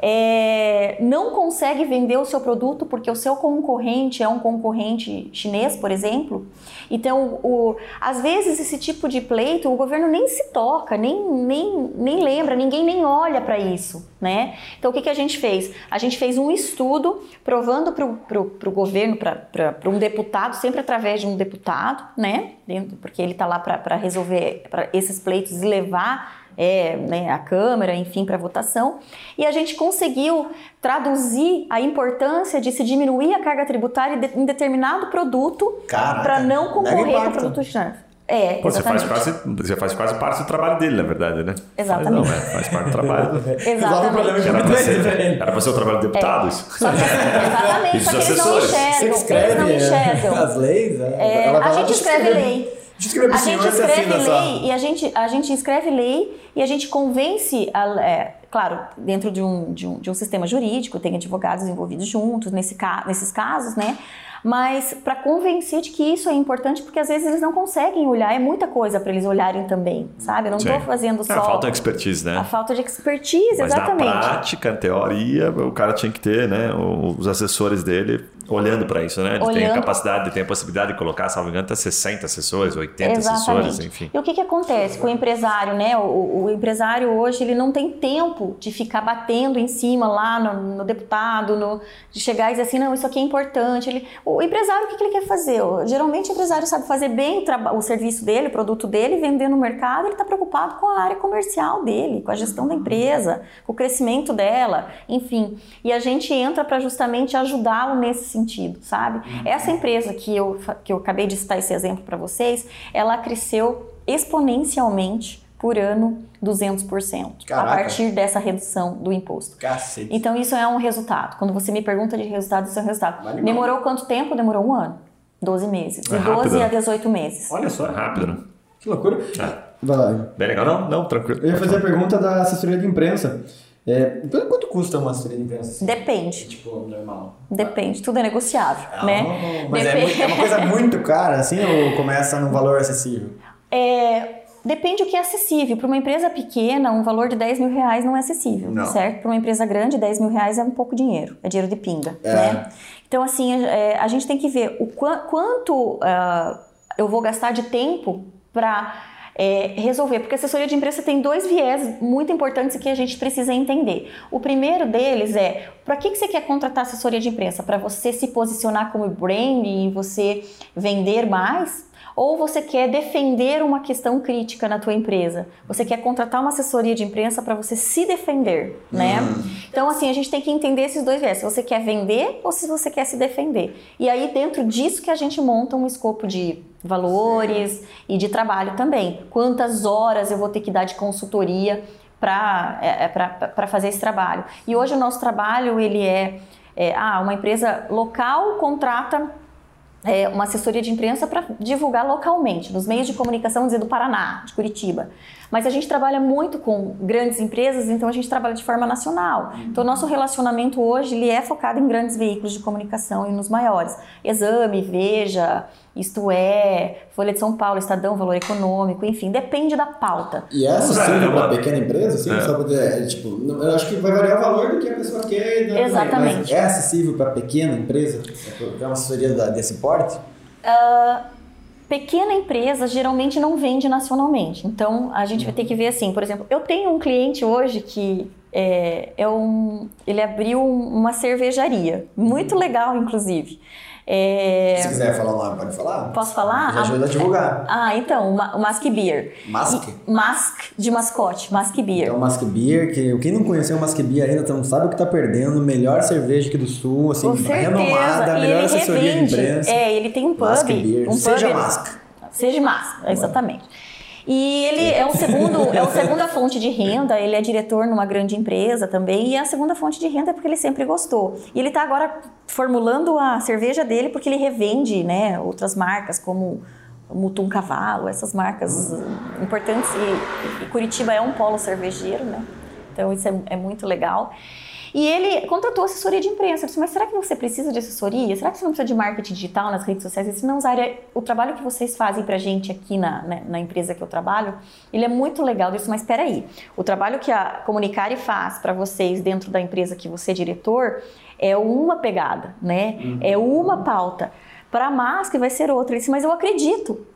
C: é, não consegue vender o seu produto porque o seu concorrente é um concorrente chinês, por exemplo. Então, o, às vezes, esse tipo de pleito, o governo nem se toca, nem, nem, nem lembra, ninguém nem olha para isso. Né? Então, o que, que a gente fez? A gente fez um estudo provando para o governo, para um deputado, sempre através de um deputado, né? porque ele está lá para resolver pra esses pleitos e levar é, né, a Câmara, enfim, para votação. E a gente conseguiu traduzir a importância de se diminuir a carga tributária em determinado produto para não concorrer com o produto chinês. É,
B: Pô, você, faz
C: exatamente.
B: quase, você faz quase parte do trabalho dele, na verdade, né?
C: Exatamente.
B: Faz, não, é, faz parte do trabalho.
A: De
B: Era
A: bem
B: ser,
A: diferente.
B: era pra ser o trabalho de deputados.
C: Só que, exatamente, só que eles não.
A: Você
C: enxergam.
A: escreve
C: Eles não enxergam.
A: as leis?
C: É,
A: vai
C: a gente escreve lei.
A: Pro
C: A gente
A: você
C: escreve lei e a gente, a gente escreve lei e a gente convence, a- é, claro, dentro de um, de, um, de um sistema jurídico, tem advogados envolvidos juntos nesse, ca- nesses casos, né? Mas para convencer de que isso é importante, porque às vezes eles não conseguem olhar, é muita coisa para eles olharem também, sabe? Eu não estou fazendo só
B: É, falta uma expertise, né?
C: a falta de expertise,
B: Mas
C: exatamente.
B: na prática, em teoria, o cara tinha que ter, né, os assessores dele olhando para isso, né? Ele tem a
C: Olhando.
B: capacidade, tem a possibilidade de colocar, salvo engano, até 60 assessores, 80 assessores,
C: Exatamente.
B: enfim.
C: E o que, que acontece com o empresário, né? O, o empresário hoje ele não tem tempo de ficar batendo em cima lá no, no deputado, no- de chegar e dizer assim, não, isso aqui é importante. Ele, o empresário, o que, que ele quer fazer? Geralmente o empresário sabe fazer bem o, traba- o serviço dele, o produto dele, vender no mercado, ele está preocupado com a área comercial dele, com a gestão da empresa, com o crescimento dela, enfim. E a gente entra para justamente ajudá-lo nesse sentido, sabe? Essa empresa que eu, que eu acabei de citar esse exemplo para vocês, ela cresceu exponencialmente por ano 200%
A: Caraca.
C: a partir dessa redução do imposto.
A: Cacete.
C: Então isso é um resultado. Quando você me pergunta de resultado, isso é um resultado.
A: Vale
C: Demorou quanto tempo? Demorou um ano. 12 meses. De
B: É
C: 12
B: rápido.
C: a 18 meses.
A: Olha só.
B: É rápido, né?
A: Que loucura. Vai lá.
B: Bem legal, não? Não, tranquilo.
A: Eu ia fazer a pergunta da assessoria de imprensa. É, quanto custa uma assessoria de imprensa? assim?
C: Depende.
A: Tipo, normal.
C: Depende. Tudo é negociável, né?
A: Ah, Mas é,
C: Depen-
A: muito- é uma coisa muito cara, assim, ou começa num valor acessível?
C: É, depende do que é acessível. Para uma empresa pequena, um valor de 10 mil reais não é acessível,
A: Não.
C: certo? Para uma empresa grande, 10 mil reais é um pouco dinheiro, é dinheiro de pinga, né? Então, assim, é, a gente tem que ver o qua- quanto ah, eu vou gastar de tempo para resolver, porque a assessoria de imprensa tem dois viés muito importantes que a gente precisa entender. O primeiro deles é, para que, que você quer contratar assessoria de imprensa? Para você se posicionar como brand e você vender mais? Ou você quer defender uma questão crítica na tua empresa? Você quer contratar uma assessoria de imprensa para você se defender, né? Então, assim, a gente tem que entender esses dois viés. Se você quer vender ou se você quer se defender. E aí, dentro disso que a gente monta um escopo de valores e de trabalho também. Quantas horas eu vou ter que dar de consultoria para fazer esse trabalho? E hoje o nosso trabalho, ele é, é ah, uma empresa local contrata é, uma assessoria de imprensa para divulgar localmente, nos meios de comunicação, dizer, do Paraná, de Curitiba. Mas a gente trabalha muito com grandes empresas, então a gente trabalha de forma nacional. Então o nosso relacionamento hoje ele é focado em grandes veículos de comunicação e nos maiores. Exame, Veja, Isto É, Folha de São Paulo, Estadão, Valor Econômico, enfim, depende da pauta.
A: E é acessível
B: Caramba.
A: para pequena empresa, assim?
B: É.
A: Só é, tipo, eu acho que vai variar o valor do que a pessoa quer. né?
C: Exatamente.
A: Mas é acessível para pequena empresa? É uma assessoria desse porte?
C: Pequena empresa geralmente não vende nacionalmente. Então a gente vai ter que ver assim, por exemplo, eu tenho um cliente hoje que é, é um, ele abriu uma cervejaria, muito legal, inclusive. É,
A: Se quiser falar lá, pode falar?
C: Posso falar?
A: Já ajuda a divulgar.
C: Ah, então, o Ma- o Mask Beer.
A: Mask?
C: Mask de mascote, Mask Beer.
A: Então, Mask Beer, que quem não conheceu o Mask Beer ainda não sabe o que tá perdendo. Melhor cerveja aqui do Sul, assim, renomada,
C: e
A: melhor assessoria
C: revende.
A: de imprensa.
C: É, ele tem um pub.
A: Mask Beer.
C: Um
A: Seja
C: pub,
A: Mask.
C: Seja Mask, exatamente. E ele é, um segundo, é a segunda fonte de renda, ele é diretor numa grande empresa também, e a segunda fonte de renda é porque ele sempre gostou. E ele está agora formulando a cerveja dele porque ele revende né, outras marcas como Mutum Cavalo, essas marcas importantes. E, e Curitiba é um polo cervejeiro, né? Então isso é, é muito legal. E ele contratou assessoria de imprensa. Eu disse, mas será que você precisa de assessoria? Será que você não precisa de marketing digital nas redes sociais? Disse, não, Zária, o trabalho que vocês fazem pra gente aqui na, na, na empresa que eu trabalho, ele é muito legal. Eu disse, mas espera aí, o trabalho que a Comunicare faz para vocês dentro da empresa que você é diretor é uma pegada, né? É uma pauta. Para a Mask vai ser outra. Ele disse, mas eu acredito.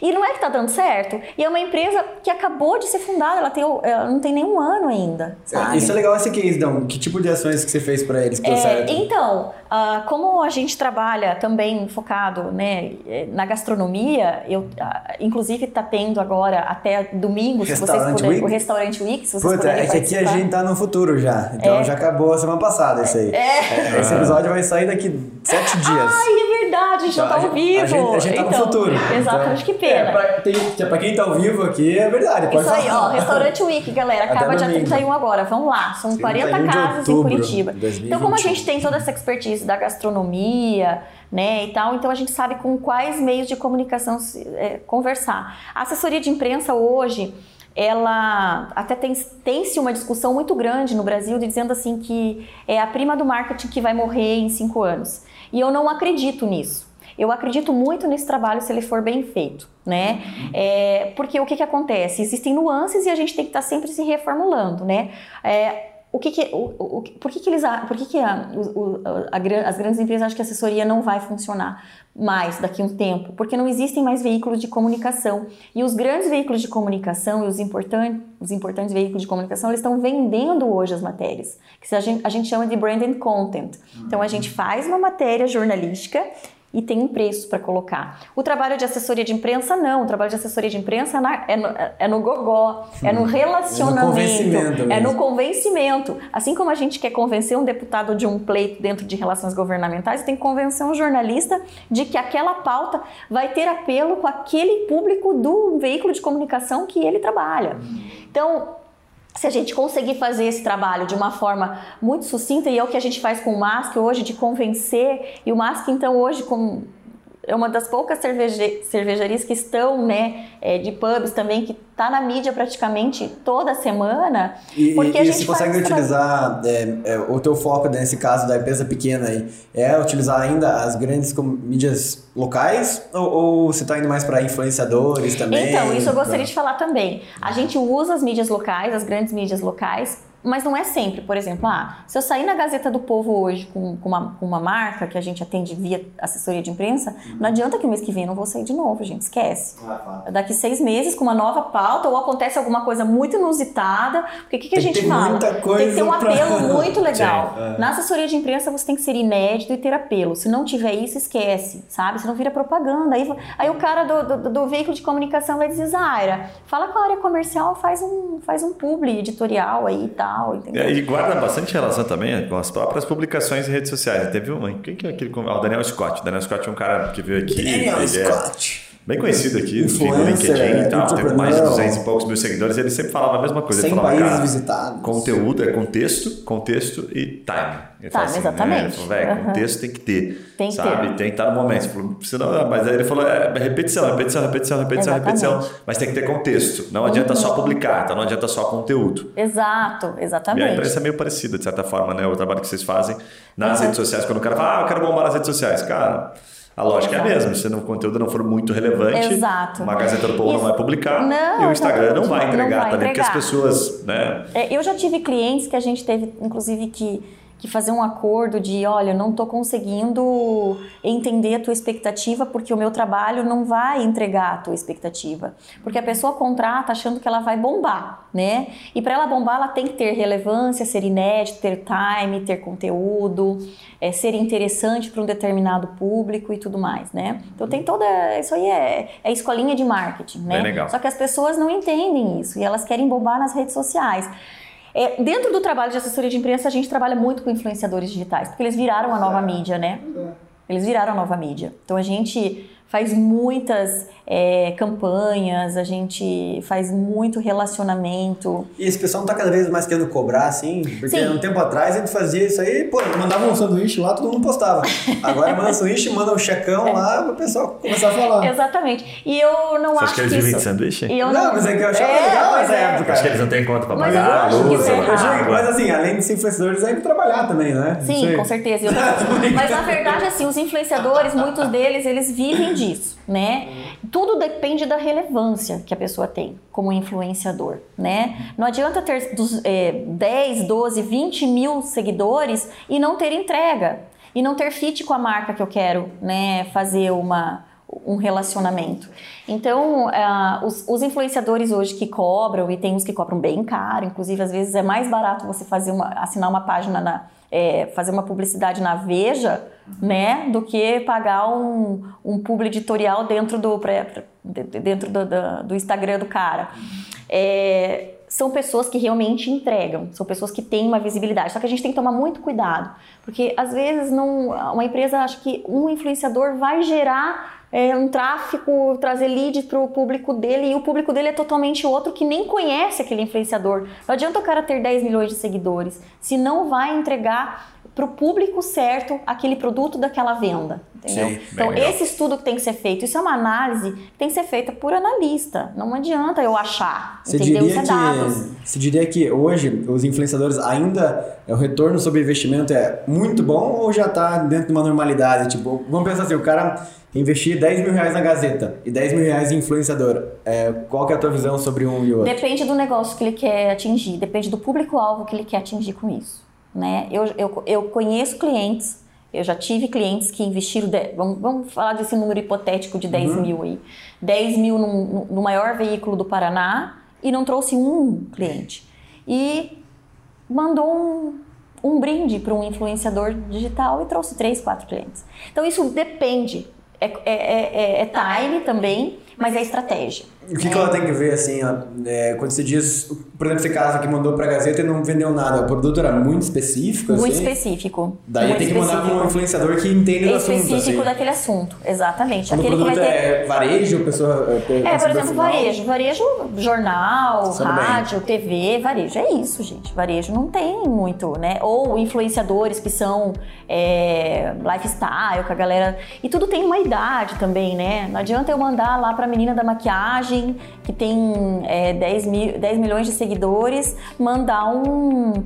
C: E não é que tá dando certo. E é uma empresa que acabou de ser fundada, ela, tem, ela não tem nenhum ano ainda. Sabe?
A: Isso é legal esse case, Dão. Que tipo de ações que você fez para eles que deu
C: É,
A: certo?
C: então, ah, como a gente trabalha também focado né, eh, na gastronomia, eu, ah, inclusive está tendo agora até domingo, se vocês
A: Restaurant
C: puderem,
A: Week?
C: o Restaurant Week, se vocês
A: Puta,
C: puderem
A: é que aqui a gente tá no futuro já. Então
C: É.
A: já acabou a semana passada isso aí. É, Esse episódio vai sair daqui sete dias.
C: Ai, é verdade! a gente não tá ao vivo.
D: A gente, a gente tá no
C: Então,
D: futuro.
C: Exatamente, que pena.
D: É, pra, tem, pra quem tá ao vivo aqui, é verdade. Pode
C: Isso aí, ó,
D: falar.
C: Restaurante Week, galera,
D: Até
C: acaba dia
D: domingo.
C: 31 agora. Vamos lá, são 40
D: 31 de
C: casas em Curitiba.
D: de 2021.
C: Então, como a gente tem toda essa expertise da gastronomia, né, e tal, então a gente sabe com quais meios de comunicação é, conversar. A assessoria de imprensa hoje, ela até tem- tem-se uma discussão muito grande no Brasil de dizendo assim que é a prima do marketing que vai morrer em cinco anos. E eu não acredito nisso. Eu acredito muito nesse trabalho se ele for bem feito, né? É, porque o que, que acontece? Existem nuances e a gente tem que estar sempre se reformulando, né? É, o que que, o, o, por que, que eles a- por que, que a, o- a gran- as grandes empresas acham que a assessoria não vai funcionar mais daqui a um tempo? Porque não existem mais veículos de comunicação e os grandes veículos de comunicação e os importantes os importantes veículos de comunicação eles estão vendendo hoje as matérias que a gente, a gente chama de branded content. Então a gente faz uma matéria jornalística e tem um preço para colocar. O trabalho de assessoria de imprensa, não. O trabalho de assessoria de imprensa é, na- é no, é no gogó, é no relacionamento, é no
D: mesmo.
C: convencimento. Assim como a gente quer convencer um deputado de um pleito dentro de relações governamentais, tem que convencer um jornalista de que aquela pauta vai ter apelo com aquele público do veículo de comunicação que ele trabalha. Então, se a gente conseguir fazer esse trabalho de uma forma muito sucinta, e é o que a gente faz com o MASC hoje, de convencer, e o MASC, então, hoje, com, é uma das poucas cerveje, cervejarias que estão, né, é, de pubs também, que está na mídia praticamente toda semana,
D: E,
C: porque
D: e,
C: a gente
D: consegue utilizar é, é, o teu foco nesse caso da empresa pequena aí é utilizar ainda as grandes mídias locais ou, ou você está indo mais para influenciadores também?
C: Então, isso eu gostaria
D: Pra-
C: de falar também. A gente usa as mídias locais, as grandes mídias locais, mas não é sempre. Por exemplo, ah, se eu sair na Gazeta do Povo hoje com, com uma, com uma marca que a gente atende via assessoria de imprensa, não adianta que o mês que vem eu não vou sair de novo, gente. Esquece. Daqui seis meses, com uma nova pauta, ou acontece alguma coisa muito inusitada, porque o que, que a gente fala?
D: muita
C: tem que ter um
D: coisa pra-
C: apelo muito legal.
B: Sim,
C: Na assessoria de imprensa você tem que ser inédito e ter apelo. Se não tiver isso, esquece, sabe? Você não vira propaganda. Aí, aí o cara do, do, do veículo de comunicação vai dizer, Zaira, fala com a área comercial, faz um, faz um publi editorial aí e tal, entendeu?
B: É, E guarda bastante relação também com as próprias publicações em redes sociais. Teve uma. Quem que é aquele. Ah, o Daniel Scott. O Daniel Scott é um cara que veio aqui.
D: Daniel
B: é
D: Scott.
B: Bem conhecido aqui no LinkedIn e tal. Tem mais de
D: entrepreneur.
B: 200 e poucos mil seguidores. Ele sempre falava a mesma coisa.
D: 100
B: ele falava,
D: países
B: cara,
D: visitados.
B: Conteúdo é contexto, contexto e time. Ele
C: Time,
B: assim,
C: exatamente.
B: Né? Ele falou, velho,
C: Aham.
B: contexto tem que ter.
C: Tem que
B: sabe?
C: ter.
B: Tem que estar no momento. Falou, senão, mas aí ele falou, é repetição, repetição, repetição, repetição, repetição.
C: Exatamente.
B: Mas tem que ter contexto. Não adianta só publicar, então não adianta só conteúdo.
C: Exato,
B: E a
C: exatamente.
B: imprensa é meio parecida, de certa forma, né? O trabalho que vocês fazem nas redes sociais. Quando o cara fala, ah, eu quero bombar nas redes sociais. Cara, a lógica é a
C: Exato.
B: mesma. Se o conteúdo não for muito relevante,
C: Exato.
B: uma Gazeta do Povo não vai publicar
C: Não,
B: e o Instagram não vai
C: não
B: entregar
C: vai
B: também, porque as pessoas, né?
C: É, eu já tive clientes que a gente teve, inclusive, que, que fazer um acordo de, olha, eu não estou conseguindo entender a tua expectativa porque o meu trabalho não vai entregar a tua expectativa. Porque a pessoa contrata achando que ela vai bombar, né? E para ela bombar, ela tem que ter relevância, ser inédito, ter time, ter conteúdo, é, ser interessante para um determinado público e tudo mais, né? Então tem toda... Isso aí é, é escolinha de marketing, né?
B: Legal.
C: Só que as pessoas não entendem isso e elas querem bombar nas redes sociais. É, dentro do trabalho de assessoria de imprensa, a gente trabalha muito com influenciadores digitais, porque eles viraram a nova mídia, né? Eles viraram a nova mídia. Então a gente faz muitas é, campanhas, a gente faz muito relacionamento.
D: E esse pessoal não tá cada vez mais querendo cobrar, assim? Porque
C: Sim.
D: um tempo atrás a gente fazia isso aí, pô, mandava um sanduíche lá, todo mundo postava. Agora manda um sanduíche, manda um checão lá pro pessoal começar a falar.
C: Exatamente. E eu não
B: Você
C: acho
B: acha que eles
C: isso...
B: vivem de sanduíche?
C: Eu
D: Não, mas é que eu achava
C: É,
D: legal
C: pois
D: essa
C: é.
D: época.
B: Acho que eles não têm conta pra
C: Mas eu
B: pagar,
C: acho que
B: luz,
C: é
D: Eu digo, mas assim, além de ser influenciadores, é pra trabalhar também, né? Não
C: Sim, com certeza. E coisa- Mas na verdade, assim, os influenciadores, muitos deles, eles vivem disso, né? Tudo depende da relevância que a pessoa tem como influenciador, né? Não adianta ter dos, é, 10, 12, 20 mil seguidores e não ter entrega. E não ter fit com a marca que eu quero, né? Fazer uma um relacionamento. Então, ah, os, os influenciadores hoje que cobram, e tem uns que cobram bem caro, inclusive às vezes é mais barato você fazer uma, assinar uma página na. é, fazer uma publicidade na Veja, né? Do que pagar um, um publi editorial dentro do, pré- de- dentro do, do- do Instagram do cara. É, são pessoas que realmente entregam, são pessoas que têm uma visibilidade. Só que a gente tem que tomar muito cuidado, porque às vezes não, uma empresa acha que um influenciador vai gerar é, um tráfego, trazer lead para o público dele e o público dele é totalmente outro que nem conhece aquele influenciador. Não adianta o cara ter 10 milhões de seguidores se não vai entregar para o público certo aquele produto daquela venda. Entendeu?
B: Sim,
C: então,
B: legal.
C: esse estudo que tem que ser feito, isso é uma análise que tem que ser feita por analista. Não adianta eu achar.
A: Você
C: entendeu?
A: diria,
C: Isso é dados.
A: que, você diria que hoje os influenciadores ainda é, o retorno sobre investimento é muito bom ou já está dentro de uma normalidade? Tipo, vamos pensar assim, o cara investir 10 mil reais na Gazeta e 10 mil reais em influenciador. É, qual que é a tua visão sobre um e outro?
C: Depende do negócio que ele quer atingir, depende do público-alvo que ele quer atingir com isso. Né? Eu, eu, eu conheço clientes, eu já tive clientes que investiram, de- vamos, vamos falar desse número hipotético de 10 mil aí, 10 mil num- no maior veículo do Paraná e não trouxe um cliente. E mandou um, um brinde para um influenciador digital e trouxe três, quatro clientes. Então isso depende. É, é, é- é time também, mas é estratégia.
A: O que, que ela tem que ver, assim, ó, é, quando você diz, por exemplo, esse caso que mandou pra Gazeta e não vendeu nada, o produto era muito específico,
C: Muito
A: assim?
C: específico.
A: Daí
C: muito
A: tem que mandar para um influenciador que entende do assunto,
C: específico
A: assim.
C: daquele assunto, exatamente.
A: Quando o
C: Aquele que vai
A: produto
C: ter.
A: é varejo, pessoa...
C: É, por exemplo, varejo. Varejo, jornal,
A: bem.
C: rádio, TV, varejo. É isso, gente. Varejo não tem muito, né? Ou influenciadores que são é, lifestyle, com a galera. E tudo tem uma idade também, né? Não adianta eu mandar lá pra menina da maquiagem, que tem é, 10, mil, 10 milhões de seguidores, mandar um.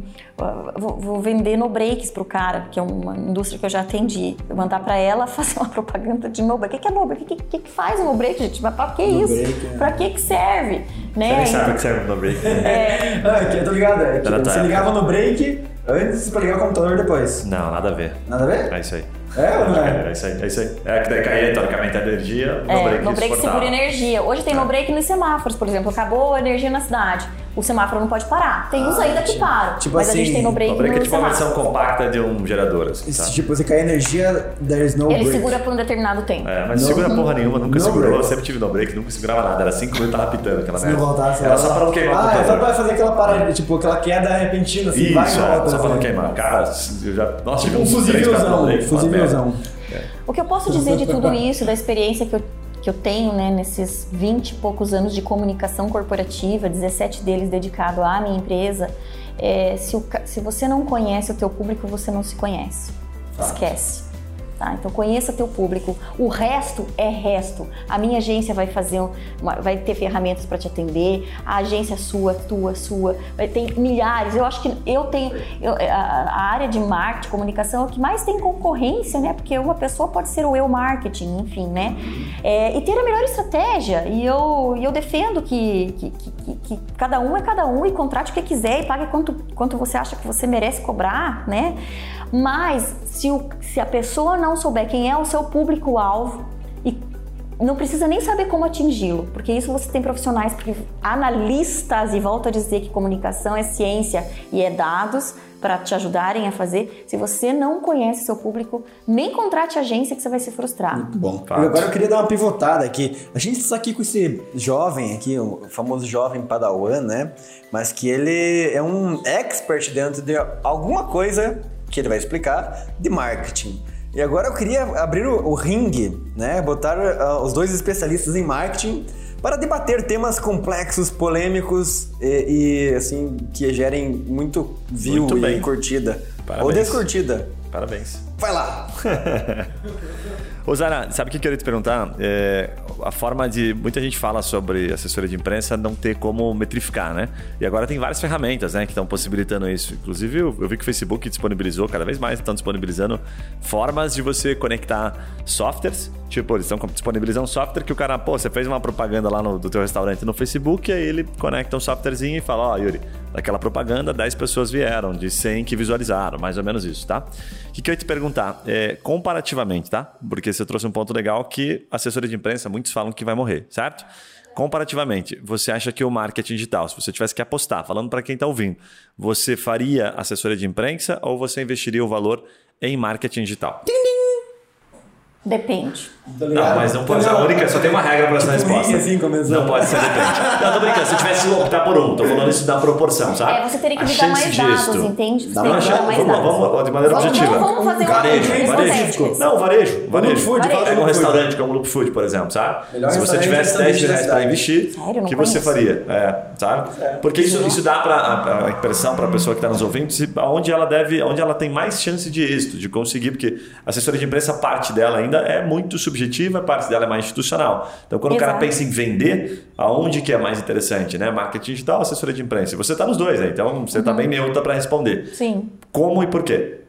C: Vou, vou vender no breaks pro cara, que é uma indústria que eu já atendi. Eu mandar pra ela fazer uma propaganda de no break. O que, que é no break? O que, que, que faz o no break, gente? Mas pra que
A: No
C: isso?
A: break, é.
C: Pra que que serve?
B: Você
C: Né?
B: nem sabe o que serve no break.
C: É,
A: Ah, que eu tô ligado. É
B: Era
A: você
B: tua
A: ligava no break antes pra ligar o computador depois.
B: Não, nada a ver.
A: Nada a ver?
B: É isso aí.
A: É ou não é?
B: É isso aí, é isso aí. É que daí caía teoricamente a energia, no
C: É,
B: break
C: no break segura energia. Hoje tem no break nos semáforos, por exemplo. Acabou a energia na cidade. O semáforo não pode parar. Tem uns
A: Ah,
C: ainda que
A: tipo-
C: param.
A: tipo
C: mas a
A: assim,
C: gente tem no break
B: No break é
C: no
B: tipo uma versão
C: semáforo.
B: compacta de um gerador, assim, tá?
A: tipo, você cai energia, there is no
C: Ele
A: break.
C: segura por um determinado tempo.
B: É, mas
A: No-
B: segura porra nenhuma, nunca
A: no
B: segurou.
A: break.
B: Eu sempre tive no break, nunca segurava nada. Era 5 minutos e tava pitando aquela merda.
A: voltasse,
B: Era só pra não queimar
A: Ah, é só pra fazer aquela parada, tipo, aquela queda repentina, assim,
B: Isso,
A: vai e
B: é,
A: volta.
B: só pra não
A: assim.
B: queimar. Cara, eu já. Nossa, tive
A: Um fusívelzão.
B: merda.
C: O que eu posso dizer de tudo isso, da experiência que eu, que eu tenho né, nesses 20 e poucos anos de comunicação corporativa, 17 deles dedicado à minha empresa, é, se, o se você não conhece o teu público, você não se conhece. Esquece. Tá? Então conheça teu público. O resto é resto. A minha agência vai fazer, um- uma- vai ter ferramentas para te atender. A agência é sua, tua, sua. Vai ter milhares. Eu acho que eu tenho eu- a, a área de marketing, comunicação é o que mais tem concorrência, né? Porque uma pessoa pode ser o eu marketing, enfim, né? É, e ter a melhor estratégia. E eu, eu defendo que, que- que- que cada um é cada um e contrate o que quiser e pague quanto, quanto você acha que você merece cobrar, né? Mas se, o- se a pessoa não souber quem é o seu público-alvo e não precisa nem saber como atingi-lo, porque isso você tem profissionais, porque analistas, e volto a dizer que comunicação é ciência e é dados para te ajudarem a fazer. Se você não conhece seu público, nem contrate agência que você vai se frustrar.
A: Muito bom.
B: Fato.
A: Agora eu queria dar uma pivotada aqui. A gente está aqui com esse jovem aqui, o famoso jovem Padawan, né? Mas que ele é um expert dentro de alguma coisa que ele vai explicar de marketing. E agora eu queria abrir o, o ringue, né? Botar ah, os dois especialistas em marketing para debater temas complexos, polêmicos e, e, assim que gerem muito view
B: Muito
A: e
B: bem.
A: curtida ou
B: Parabéns.
A: descurtida.
B: Parabéns.
A: Vai lá.
B: Ô Zara, sabe o que eu queria te perguntar? É, a forma de. Muita gente fala sobre assessoria de imprensa não ter como metrificar, né? E agora tem várias ferramentas né, que estão possibilitando isso. Inclusive, eu, eu vi que o Facebook disponibilizou, cada vez mais estão disponibilizando formas de você conectar softwares. Tipo, eles estão disponibilizando um software que o cara, pô, você fez uma propaganda lá no, do teu restaurante no Facebook, aí ele conecta um softwarezinho e fala, ó, Yuri, daquela propaganda, 10 pessoas vieram, de 100 que visualizaram, mais ou menos isso, tá? O que, que eu ia te perguntar? É, comparativamente, tá? Porque você trouxe um ponto legal que assessoria de imprensa, muitos falam que vai morrer, certo? Comparativamente, você acha que o marketing digital, se você tivesse que apostar, falando para quem está ouvindo, você faria assessoria de imprensa ou você investiria o valor em marketing digital?
C: Depende.
D: Tá ligado?
B: Não, mas não pode ser a única, só tem uma regra para essa
D: Tipo,
B: resposta.
D: assim, começou.
B: Não pode ser depende. Não, tô brincando, se eu tivesse que optar por um, tô falando isso da proporção, sabe?
C: É, você teria que me dar mais
B: disso-
C: dados, entende? Você
A: Dá
C: teria
B: Não,
C: que me
B: chama-
C: dar mais
B: vamos, lá,
C: dados.
B: vamos, de maneira
C: Vamos-
B: objetiva.
C: Vamos fazer
B: varejo,
C: coisa
B: varejo. Não, varejo, varejo.
D: Food,
C: Varejo.
B: Pega um restaurante como o Loop Food, por exemplo, sabe?
D: Melhor
B: Se você tivesse
D: de
B: 10 mil reais para investir, o que você faria? É, sabe? Porque isso, isso dá para a, a impressão para a pessoa que está nos ouvindo se, aonde ela deve, onde ela tem mais chance de êxito, de conseguir, porque a assessoria de imprensa, parte dela ainda é muito subjetiva, parte dela é mais institucional. Então, quando o cara
C: Exato.
B: pensa em vender, aonde que é mais interessante, né? Marketing digital, assessoria de imprensa. Você está nos dois, né? Então você está
C: Uhum.
B: bem neutra para responder.
C: Sim.
B: Como e por quê?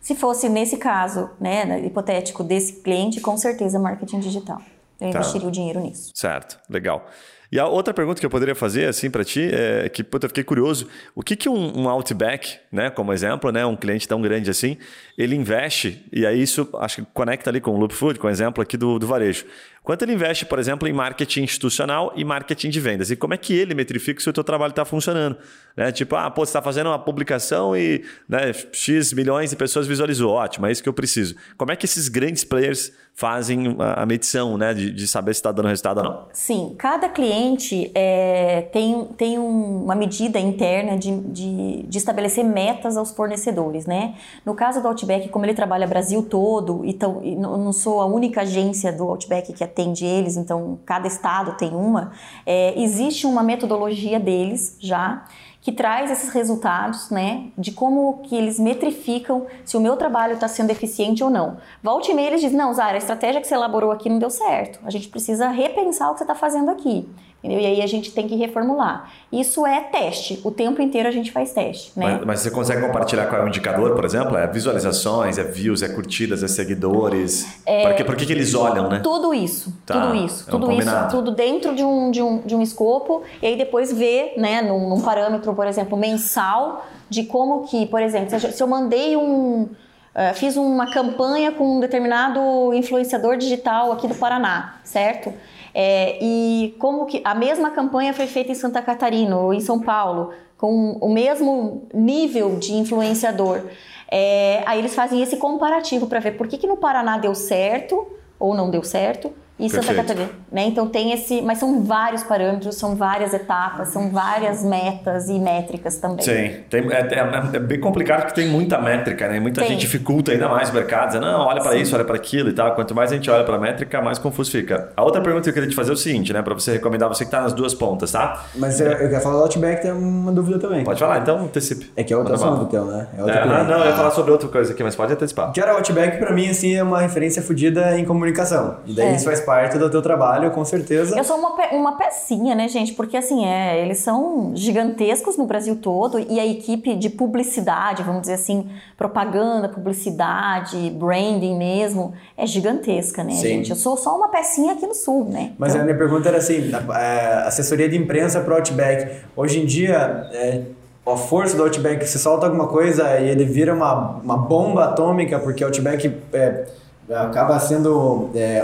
C: Se fosse nesse caso, né, hipotético desse cliente, com certeza marketing digital. Eu
B: Tá.
C: investiria o dinheiro nisso.
B: Certo, legal. E a outra pergunta que eu poderia fazer assim para ti é que puta, eu fiquei curioso, o que que um, um Outback, né, como exemplo, né, um cliente tão grande assim, ele investe e aí isso acho que conecta ali com o Loop Food, com o exemplo aqui do, do varejo. Quanto ele investe, por exemplo, em marketing institucional e marketing de vendas? E como é que ele metrifica se o teu trabalho está funcionando? Né? Tipo, ah, pô, você está fazendo uma publicação e né, X milhões de pessoas visualizou. Ótimo, é isso que eu preciso. Como é que esses grandes players fazem a, medição né, de, de saber se está dando resultado ou não?
C: Sim, cada cliente é, tem, tem um- uma medida interna de, de, de estabelecer metas aos fornecedores, né? No caso do Outback, como ele trabalha Brasil todo, então não sou a única agência do Outback que atende eles, então cada estado tem uma, é, existe uma metodologia deles já que traz esses resultados, né, de como que eles metrificam se o meu trabalho está sendo eficiente ou não. Volte e meia eles dizem, não, Zara, a estratégia que você elaborou aqui não deu certo. A gente precisa repensar o que você está fazendo aqui. Entendeu? E aí a gente tem que reformular. Isso é teste. O tempo inteiro a gente faz teste, né?
B: Mas, mas você consegue compartilhar qual é o indicador, por exemplo? É visualizações, é views, é curtidas, é seguidores? Por, que, por que, que eles olham, né?
C: Tudo isso,
B: Tá,
C: tudo isso,
B: é um
C: tudo isso, tudo dentro de um, de, um, de um escopo, e aí depois ver, né, num, num parâmetro, por exemplo, mensal, de como que, por exemplo, se eu- mandei um. eh, fiz uma campanha com um determinado influenciador digital aqui do Paraná, certo? É, e como que a mesma campanha foi feita em Santa Catarina ou em São Paulo, com o mesmo nível de influenciador. É, aí eles fazem esse comparativo para ver por que, que no Paraná deu certo ou não deu certo e Santa
B: Perfeito.
C: Catarina, né? Então tem esse, mas são vários parâmetros, são várias etapas, são várias metas e métricas também.
B: Sim, tem, é, é- é bem complicado porque tem muita métrica, né? Muita
C: Tem.
B: gente dificulta ainda mais o mercado, dizendo, não, olha para isso, olha para aquilo e tal. Quanto mais a gente olha para a métrica, mais confuso fica. A outra pergunta que eu queria te fazer é o seguinte, né? Para você recomendar, você que está nas duas pontas, tá?
D: Mas eu, eu quero falar do Outback, tem uma dúvida também.
B: Pode falar, então, antecipe.
D: É que é
B: bala.
D: assunto, então, né? É outro
B: É,
D: cliente.
B: não, eu ia falar sobre outra coisa aqui, mas pode antecipar.
D: Cara, o Outback pra mim, assim, é uma referência fodida em comunicação. E daí
C: É.
D: isso faz parte do teu trabalho, com certeza.
C: Eu sou uma, pe- uma pecinha, né, gente? Porque assim, é, eles são gigantescos no Brasil todo e a equipe de publicidade, vamos dizer assim, propaganda, publicidade, branding mesmo, é gigantesca, né,
D: Sim.
C: gente? Eu sou só uma pecinha aqui no sul, né?
D: Mas
C: Então,
D: a minha pergunta era assim, a- a assessoria de imprensa pro Outback. Hoje em dia, é, a força do Outback, você solta alguma coisa e ele vira uma, uma bomba atômica, porque o Outback é, acaba sendo... é,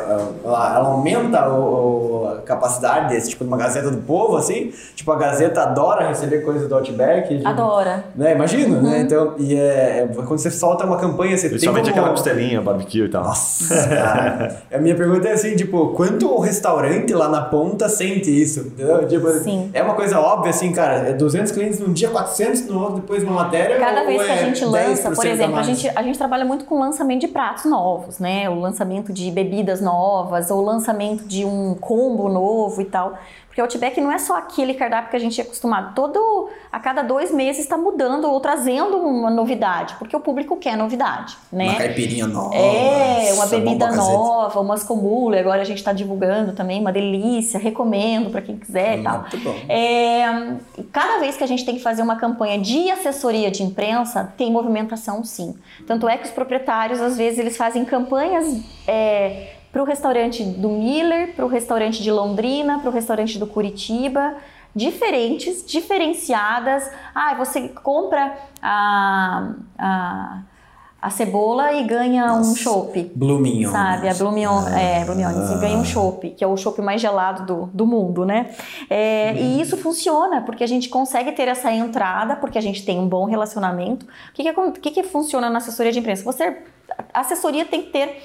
D: ela, ela aumenta o, o- a capacidade desse, tipo, de uma Gazeta do Povo, assim. Tipo, a Gazeta adora receber coisas do Outback. tipo,
C: Adora.
D: Né? Imagina, né? Então, e é, é, quando você solta uma campanha, você
B: Principalmente
D: tem como...
B: aquela costelinha, barbecue e tal.
D: Nossa, cara. A minha pergunta é assim, tipo, quanto o restaurante lá na ponta sente isso? Entendeu? Tipo,
C: Sim.
D: É uma coisa óbvia, assim, cara, é 200 clientes num dia, 400 no outro, depois uma matéria.
C: Cada
D: ou
C: vez que a
D: é
C: gente lança,
D: 10%
C: por exemplo, a
D: mais?
C: gente, a gente trabalha muito com lançamento de pratos novos, né? O lançamento de bebidas novas, ou o lançamento de um combo novo e tal. Porque o Outback não é só aquele cardápio que a gente é acostumado. Todo, a cada dois meses está mudando ou trazendo uma novidade, porque o público quer novidade, né?
D: Uma caipirinha nova.
C: É, uma bebida nova, umas comula, agora a gente está divulgando também, uma delícia, recomendo para quem quiser e tal.
D: Muito bom.
C: É, cada vez que a gente tem que fazer uma campanha de assessoria de imprensa, tem movimentação sim. Tanto é que os proprietários, às vezes, eles fazem campanhas para o restaurante do Miller, para o restaurante de Londrina, para o restaurante do Curitiba, diferentes, diferenciadas. Ah, você compra a, a, a cebola e ganha um chopp.
D: Blue Minion.
C: Sabe, a Blue Mignon,
D: Ah.
C: é, Blue Mignon, você ganha um chopp, que é o chopp mais gelado do, do mundo, né? É, E isso funciona, porque a gente consegue ter essa entrada, porque a gente tem um bom relacionamento. O que que, que que funciona na assessoria de imprensa? Você, a assessoria tem que ter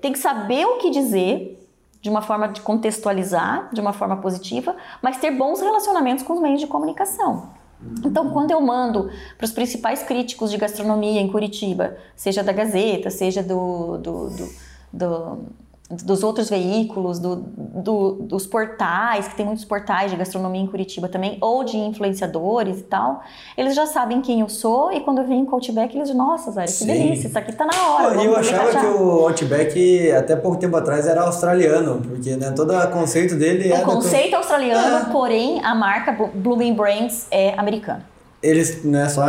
C: tem que saber o que dizer de uma forma de contextualizar, de uma forma positiva, mas ter bons relacionamentos com os meios de comunicação. Então, quando eu mando para os principais críticos de gastronomia em Curitiba, seja da Gazeta, seja do, do, do, do dos outros veículos, do, do, dos portais, que tem muitos portais de gastronomia em Curitiba também, ou de influenciadores e tal, eles já sabem quem eu sou e quando eu venho com o Outback, eles dizem, nossa, Zé, que
D: Sim.
C: delícia, isso aqui tá na hora.
D: Eu, achava que
C: já."
D: o Outback, até pouco tempo atrás, era australiano, porque né, todo o conceito dele é.
C: O conceito australiano, porém a marca Blo- Blooming Brands é americana.
D: Eles né, só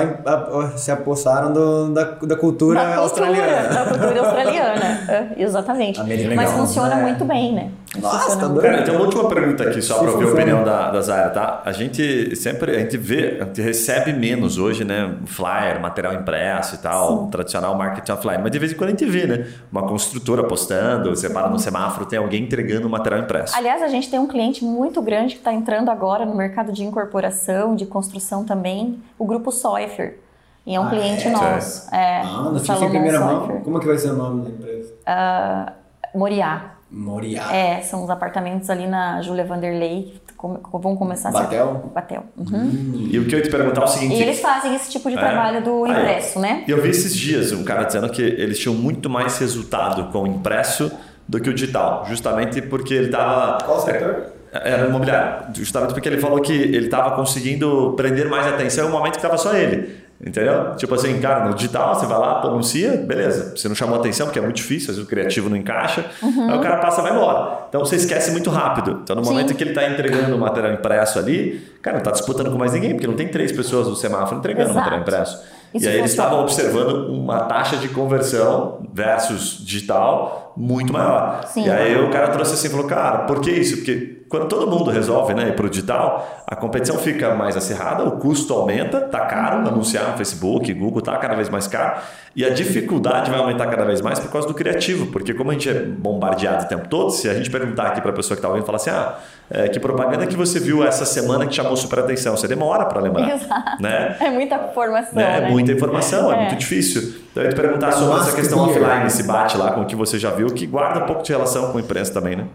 D: se apossaram do- da, da cultura
C: Da cultura,
D: australiana.
C: da cultura australiana. É, exatamente. Mas
D: Legal.
C: funciona
D: É.
C: muito bem, né?
D: Nossa, tá.
B: Cara, tem uma última pergunta aqui só para ouvir a opinião da, da Zara, tá? A gente sempre, a gente vê, a gente recebe menos hoje, né? Flyer, material impresso e tal, tradicional marketing offline. Mas de vez em quando a gente vê, né? Uma construtora postando, você para no semáforo, tem alguém entregando material impresso.
C: Aliás, a gente tem um cliente muito grande que está entrando agora no mercado de incorporação, de construção também, o grupo Soifer. E é um
A: Ah,
C: cliente
A: é?
C: nosso. É,
A: Ah, notícia em primeira mão. Como é que vai ser o nome da empresa?
C: Moriá.
A: Moriá.
C: É, são os apartamentos ali na Júlia Vanderlei que vão começar a ser...
A: Batel?
C: Batel. Uhum.
B: E o que eu ia te perguntar é o seguinte.
C: E eles fazem esse tipo de
B: É.
C: trabalho do
B: Aí,
C: impresso, né?
B: E eu vi esses dias um cara dizendo que eles tinham muito mais resultado com o impresso do que o digital, justamente porque ele estava.
A: Qual setor?
B: Era imobiliário, justamente porque ele falou que ele estava conseguindo prender mais atenção em um momento que estava só ele. Entendeu? Tipo assim, cara, no digital você vai lá, anuncia, beleza. Você não chamou atenção porque é muito difícil, às vezes o criativo não encaixa. Aí o cara passa e vai embora. Então você esquece muito rápido. Então no
C: Sim.
B: momento que ele está entregando o material impresso ali, cara, não está disputando com mais ninguém, porque não tem três pessoas no semáforo entregando o material impresso.
C: Isso
B: e aí eles estavam observando uma taxa de conversão versus digital muito maior.
C: Sim.
B: E aí o cara trouxe assim, falou, cara, por que isso? Porque quando todo mundo resolve né, ir para o digital, a competição fica mais acirrada, o custo aumenta, tá caro anunciar no Facebook, Google tá cada vez mais caro, e a dificuldade vai aumentar cada vez mais por causa do criativo, porque como a gente é bombardeado o tempo todo, se a gente perguntar aqui para a pessoa que está ouvindo, falar assim, ah, é, que propaganda que você viu essa semana que chamou super atenção? Você demora para lembrar,
C: Exato.
B: né?
C: É muita informação,
B: Né?
C: né?
B: É muita informação, é,
C: É.
B: muito difícil. Então, eu ia te perguntar sobre essa questão offline, esse bate lá com o que você já viu, que guarda um pouco de relação com a imprensa também, né?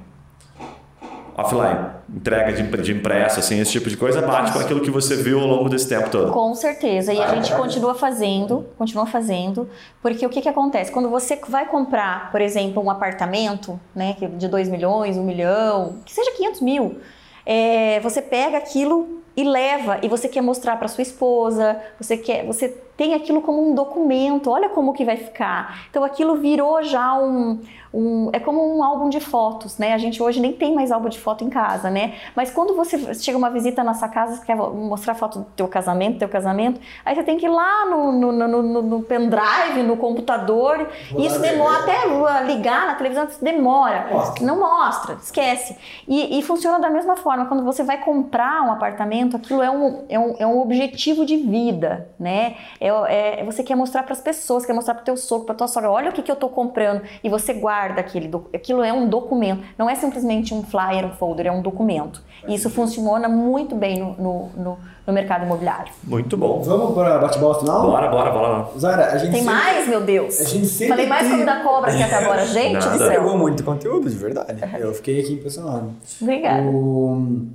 B: Offline, entrega de, de impresso, assim, esse tipo de coisa, bate com aquilo que você viu ao longo desse tempo todo.
C: Com certeza. E a gente continua fazendo, continua fazendo, porque o que, que acontece? Quando você vai comprar, por exemplo, um apartamento, né, de 2 milhões, 1 milhão, que seja 500 mil, é, você pega aquilo e leva, e você quer mostrar para sua esposa, você quer, você tem aquilo como um documento, olha como que vai ficar. Então aquilo virou já um, um- é como um álbum de fotos, né? A gente hoje nem tem mais álbum de foto em casa, né? Mas quando você chega uma visita na sua casa, você quer mostrar foto do teu casamento, teu casamento, aí você tem que ir lá no, no, no, no- no pendrive, no computador, e isso demora até ligar na televisão, isso demora.
A: Mostra.
C: Não mostra, esquece. E, e funciona da mesma forma, quando você vai comprar um apartamento, aquilo é um, é um, é um objetivo de vida, né? É, é- você quer mostrar para as pessoas, quer mostrar para o teu sogro, para tua sogra, olha o que, que eu estou comprando, e você guarda aquele, aquilo é um documento, não é simplesmente um flyer, um folder, é um documento. E isso funciona muito bem no, no, no- no mercado imobiliário.
B: Muito bom.
A: Vamos para bate-bola final?
B: Bora, bora, bora lá.
A: Zara, a gente
C: Tem
A: sempre-
C: mais, meu Deus?
A: A gente sempre
C: Falei mais
A: tem-
C: como da cobra aqui até agora, gente
B: Nada.
C: do
D: Você pegou muito conteúdo, de verdade. Eu fiquei aqui impressionado.
C: Obrigada.
A: O-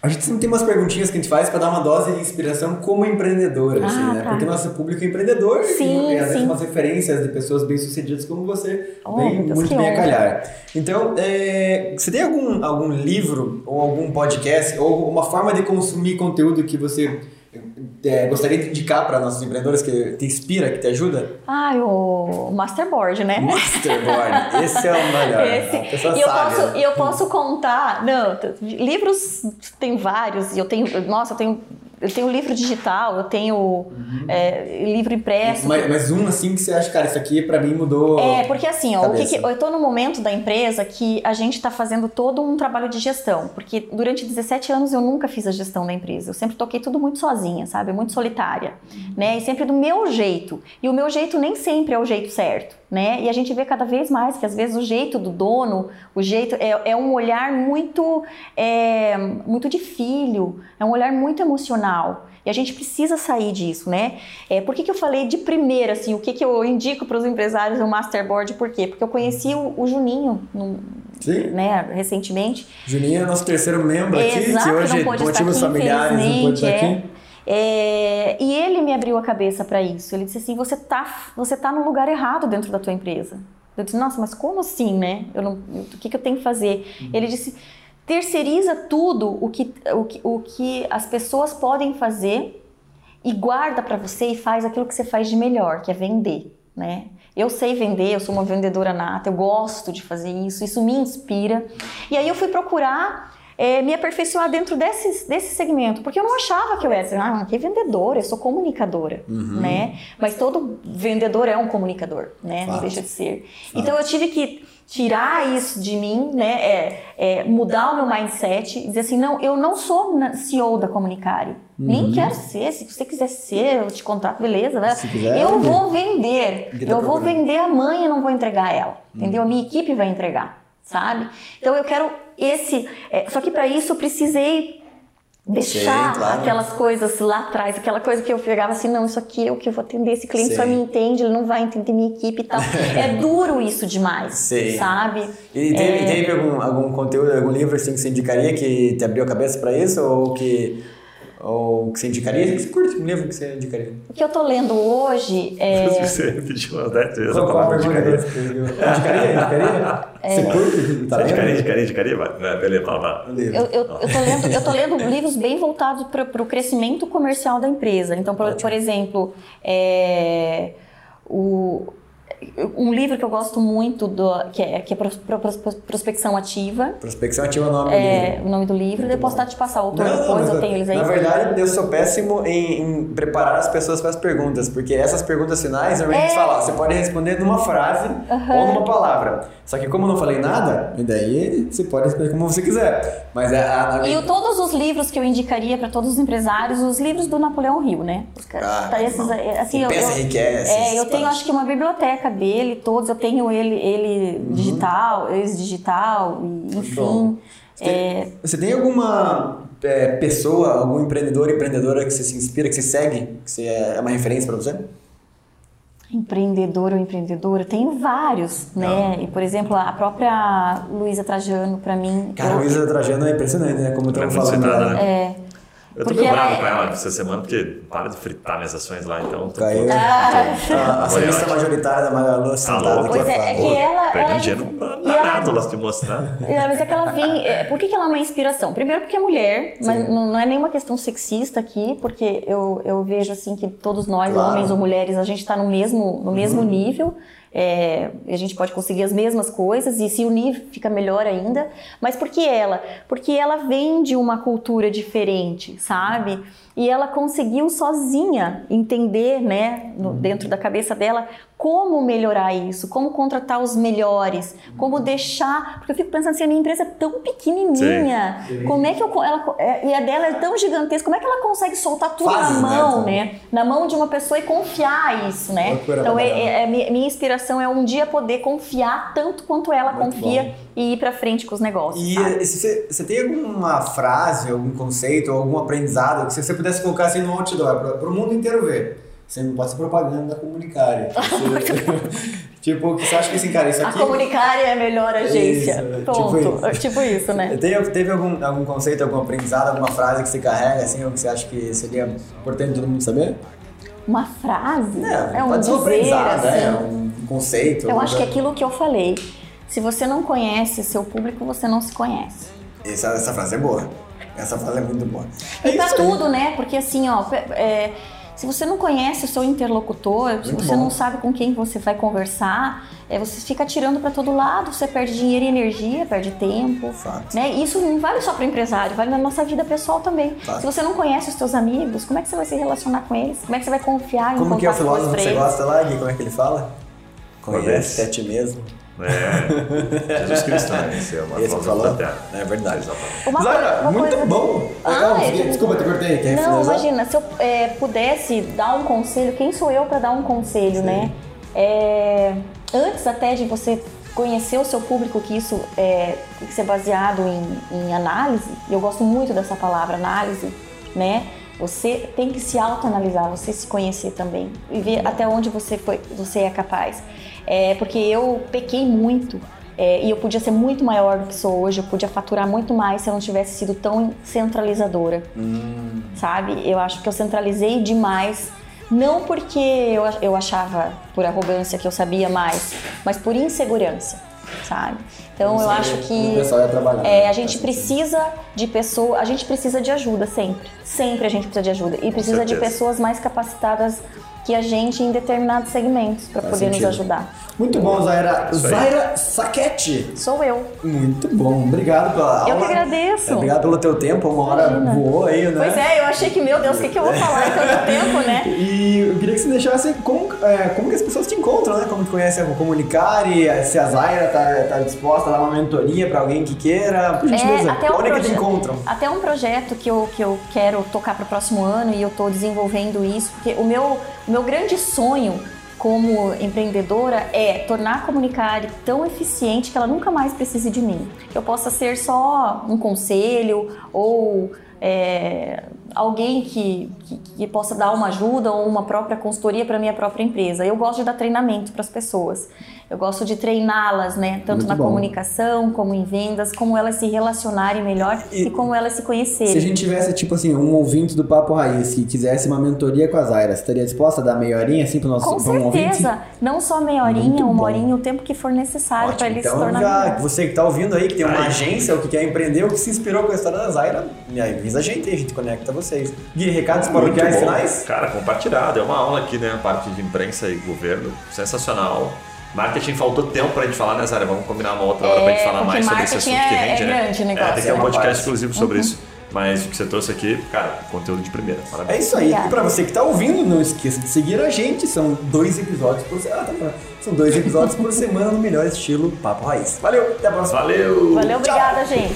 A: A gente sempre tem umas perguntinhas que a gente faz para dar uma dose de inspiração como empreendedora, assim,
C: Ah,
A: né?
C: tá.
A: Porque nosso público é empreendedor
C: Sim,
A: e às vezes umas referências de pessoas bem-sucedidas como você
C: Oh, Deus,
A: muito bem a calhar. Então, é, você tem algum, algum livro ou algum podcast ou uma forma de consumir conteúdo que você é, gostaria de indicar para nossos empreendedores que te inspira, que te ajuda?
C: Ah, o Masterboard, né?
A: Masterboard, esse é o melhor.
C: Esse. E eu,
A: sabe,
C: posso,
A: né?
C: eu posso contar. Não, livros tem vários. e Eu tenho. Nossa, eu tenho. Eu tenho livro digital, eu tenho é, livro impresso.
A: Uhum. Mas, mas um assim que você acha, cara, isso aqui pra mim mudou.
C: É, porque assim, ó, que que- eu tô no momento da empresa que a gente está fazendo todo um trabalho de gestão, porque durante 17 anos eu nunca fiz a gestão da empresa. Eu sempre toquei tudo muito sozinha, sabe? Muito solitária, né? E sempre do meu jeito. E o meu jeito nem sempre é o jeito certo. Né? E a gente vê cada vez mais que às vezes o jeito do dono, o jeito é, é um olhar muito, é, muito de filho, é um olhar muito emocional. E a gente precisa sair disso, né? É, por que, que eu falei de primeira, assim, o que, que eu indico para os empresários do Masterboard? Por quê? Porque eu conheci o, o Juninho, no, né, recentemente.
E: Juninho é nosso terceiro membro aqui,
C: Exato,
E: que hoje, motivos
C: aqui,
E: familiares, não pôde estar aqui.
C: É, e ele me abriu a cabeça para isso. Ele disse assim: você tá, você tá no lugar errado dentro da tua empresa. Eu disse: nossa, mas como assim, né? Eu não, eu- o que, que eu tenho que fazer? Ele disse: terceiriza tudo o que, o que, o que as pessoas podem fazer e guarda para você e faz aquilo que você faz de melhor, que é vender, né? Eu sei vender, eu sou uma vendedora nata, eu gosto de fazer isso, isso me inspira. E aí eu fui procurar eh, me aperfeiçoar dentro desse, desse segmento, porque eu não achava que eu era, assim, ah, que vendedora, eu sou comunicadora, né? Mas todo vendedor é um comunicador, né? Não
E: Fato.
C: deixa de ser. Então eu tive que tirar isso de mim, né? É, é, mudar o meu mindset dizer assim, não, eu não sou CEO da Comunicare. Nem quero ser. Se você quiser ser, eu te contrato, beleza, né?
E: Se quiser,
C: eu vou vender. Eu vou vender a mãe e não vou entregar ela. Entendeu? A minha equipe vai entregar, sabe? Então eu quero esse. é, só que para isso eu precisei deixar
A: Sim, claro.
C: aquelas coisas lá atrás, aquela coisa que eu pegava assim, não, isso aqui é o que eu vou atender, esse cliente só
A: Sim.
C: me entende, ele não vai entender minha equipe e tal. é duro isso demais,
A: Sim.
C: sabe?
A: E teve,
C: É,
A: teve algum, algum conteúdo, algum livro assim, que você indicaria que te abriu a cabeça pra isso? Ou que, ou que você indicaria? O que você curte? Um livro que você indicaria?
C: O que eu tô lendo hoje é.
B: Você repetiu umas 10 vezes a
A: Qual, qual a
B: palavra indicaria.
A: você? Indicaria? Indicaria?
C: É.
A: Você curte? Tá
B: Você indicaria, indicaria, indicaria? Vai, vai, beleza, vai.
A: Livro.
C: Eu, eu, eu, tô lendo, eu tô lendo livros bem voltados para o crescimento comercial da empresa. Então, por, por exemplo, é, o, um livro que eu gosto muito, do, que é, que é Pros- Pros- Pros- Prospecção Ativa.
A: Prospecção ativa é o nome do
C: É
A: livro.
C: o nome do livro. Eu posso estar te passar o autor
A: Não,
C: depois,
A: mas
C: eu tenho eles aí.
A: Na verdade, eu sou péssimo em, em preparar as pessoas para as perguntas, porque essas perguntas finais, normalmente a gente
C: É.
A: fala, você pode responder numa frase ou numa palavra. Só que como eu não falei nada, e daí você pode responder como você quiser. Mas é a, a,
C: E todos os livros que eu indicaria para todos os empresários, os livros do Napoleão Hill, né? Os
A: Ah,
C: tá esses, assim, eu, eu-
A: enriquece,
C: É, eu tenho acho que uma biblioteca dele, todos, eu tenho ele, ele
A: Uhum.
C: digital, ex digital,
A: bom.
C: enfim.
A: Você tem,
C: É,
A: você tem alguma é, pessoa, algum empreendedor, empreendedora que você se inspira, que você segue, que você é é uma referência para você?
C: empreendedor ou empreendedora, tenho vários, né? E, por exemplo, a própria Luísa Trajano, para mim.
A: Cara, a
C: eu-
A: Luísa Trajano é impressionante, né? Como
B: Ela é
A: estamos
B: muito
A: falando. dela.
B: né?
C: É,
B: Eu tô
C: Porque
B: meio bravo
C: é-
B: com ela essa semana, porque para de fritar minhas ações lá, então. Tô
A: Caiu.
C: Ah.
A: A acionista majoritária da Magalu
B: louco.
A: aqui
C: Pois é, é que ela-
B: Perdi
C: ela-
B: dinheiro
C: e ela-
B: danado lá de mostrar.
C: É, mas é que ela vem. é, por que, que ela é uma inspiração? Primeiro porque é mulher, mas não, não é nenhuma questão sexista aqui, porque eu, eu vejo assim que todos nós,
A: Claro.
C: homens ou mulheres, a gente está no mesmo, no mesmo nível. É, a gente pode conseguir as mesmas coisas e se unir fica melhor ainda. Mas por que ela? Porque ela vem de uma cultura diferente, sabe? E ela conseguiu sozinha entender, né, no- dentro da cabeça dela, como melhorar isso, como contratar os melhores, como deixar. Porque eu fico pensando assim, a minha empresa é tão pequenininha, como é que eu. Ela, é, e a dela é tão gigantesca, como é que ela consegue soltar tudo
A: Fases,
C: na
A: né,
C: mão,
A: também.
C: né? Na mão de uma pessoa e confiar isso, né?
A: Loucura
C: Então, é, é- é- minha inspiração é um dia poder confiar tanto quanto ela
A: Muito
C: confia
A: bom.
C: e ir pra frente com os negócios.
A: E
C: sabe?
A: eh, se você, você tem alguma frase, algum conceito, algum aprendizado que se você pudesse colocar assim no outdoor para o mundo inteiro ver? Você não pode ser propaganda da Comunicare. Você- tipo, que você acha que assim, cara, isso
C: A
A: aqui.
C: Comunicare é a melhor agência.
A: Isso,
C: Pronto.
A: tipo
C: Tipo
A: isso.
C: isso, né?
A: Tem, teve algum, algum conceito, algum aprendizado, alguma frase que você carrega, assim, ou que você acha que seria importante todo mundo saber?
C: Uma frase?
A: É,
C: É, um dizer,
A: aprendizado,
C: assim.
A: é, um conceito.
C: Eu acho que é aquilo que eu falei. Se você não conhece seu público, você não se conhece.
A: Essa, essa frase é boa. Essa frase é muito boa.
C: E pra
A: isso
C: tudo, né? Porque assim, ó, é, se você não conhece o seu interlocutor, se
A: Muito
C: você
A: bom.
C: não sabe com quem você vai conversar, é, você fica tirando pra todo lado, você perde dinheiro e energia, perde tempo.
A: Fato.
C: Né? Isso não vale só para empresário, vale na nossa vida pessoal também.
A: Fato.
C: Se você não conhece os seus amigos, como é que você vai se relacionar com eles? Como é que você vai confiar em
A: Como que é o filósofo que você gosta lá, Gui? Como é que ele fala? Conhece a ti mesmo.
B: É. Jesus Cristo, né? Esse é uma
A: Esse que
B: filosofia
A: falou?
B: da Terra.
A: É verdade.
B: Exatamente.
C: Uma
A: Zara,
C: uma
A: muito
C: coisa-
A: bom.
C: Ah,
A: Legal,
C: é,
A: Desculpa, te cortei. Quer
C: Não,
A: finalizar?
C: imagina, se eu é, pudesse dar um conselho, quem sou eu para dar um conselho, né? É, antes até de você conhecer o seu público, que isso é, tem que ser baseado em, em análise, e eu gosto muito dessa palavra, análise, né? Você tem que se autoanalisar, você se conhecer também e ver até onde você foi, você é capaz. É, porque eu pequei muito é, e eu podia ser muito maior do que sou hoje, eu podia faturar muito mais se eu não tivesse sido tão centralizadora.
D: Hum.
C: Sabe? Eu acho que eu centralizei demais, não porque eu, eu achava por arrogância que eu sabia mais, mas por insegurança, sabe? Então eu acho que
A: ia trabalhar.
C: é, a gente precisa de pessoa, a gente precisa de ajuda sempre. Sempre a gente precisa de ajuda e precisa de pessoas mais capacitadas que a gente em determinados segmentos para poder
A: sentido.
C: nos ajudar.
A: Muito bom, Zaira.
B: Aí.
A: Zaira Saquete.
C: Sou eu.
A: Muito bom. Obrigado pela aula.
C: Eu que agradeço.
A: É, Obrigado pelo teu tempo. Uma hora
C: Imagina.
A: voou aí, né?
C: Pois é, eu achei que, meu Deus, o que, que eu vou falar em tanto tempo, né?
A: E eu queria que você deixasse como, é, como que as pessoas te encontram, né? Como tu conhece a Comunicare, se a Zaira tá, tá disposta a dar uma mentoria pra alguém que queira. Por gentileza,
C: É, até um
A: onde é que te encontram?
C: Até um projeto que eu, que eu quero tocar para o próximo ano e eu estou desenvolvendo isso, porque o meu, o meu grande sonho como empreendedora é tornar a Comunicare tão eficiente que ela nunca mais precise de mim. Eu possa ser só um conselho ou é, alguém que, que, que possa dar uma ajuda ou uma própria consultoria para minha própria empresa. Eu gosto de dar treinamento para as pessoas. Eu gosto de treiná-las, né? Tanto
A: Muito
C: na
A: bom.
C: comunicação, como em vendas, como elas se relacionarem melhor e,
A: E-
C: como elas se conhecerem.
A: Se a gente tivesse, tipo assim, um ouvinte do Papo Raiz que quisesse uma mentoria com a Zaira, você estaria disposta a dar meia horinha assim pro nosso
C: Com
A: um ouvinte?
C: certeza. Não só meia horinha,
A: Muito
C: uma
A: bom.
C: horinha, o tempo que for necessário para ele se
D: então
C: tornar
D: já,
C: melhor.
D: você que tá ouvindo aí, que tem uma agência ou que quer empreender ou que se inspirou com a história da Zaira, me avisa a gente aí, a gente conecta vocês. Gui, recados paroquiais
B: bom.
D: finais?
B: Cara, compartilhado. É uma aula aqui, né? A parte de imprensa e governo. Sensacional. Marketing faltou tempo pra gente falar, né, Zara? Vamos combinar uma outra hora pra gente
C: É,
B: falar mais sobre esse assunto que
C: é-
B: rende,
C: é
B: né?
C: grande negócio,
B: É, tem que ter um
C: né?
B: podcast exclusivo sobre isso. Mas o que você trouxe aqui, cara, conteúdo de primeira.
D: É
B: Parabéns.
D: isso aí.
C: Obrigada.
D: E pra você que tá ouvindo, não esqueça de seguir a gente. São dois episódios por semana. Ah, tá. São dois episódios por semana no melhor estilo Papo Raiz. Valeu, até a próxima.
B: Valeu!
C: Valeu, obrigada, gente.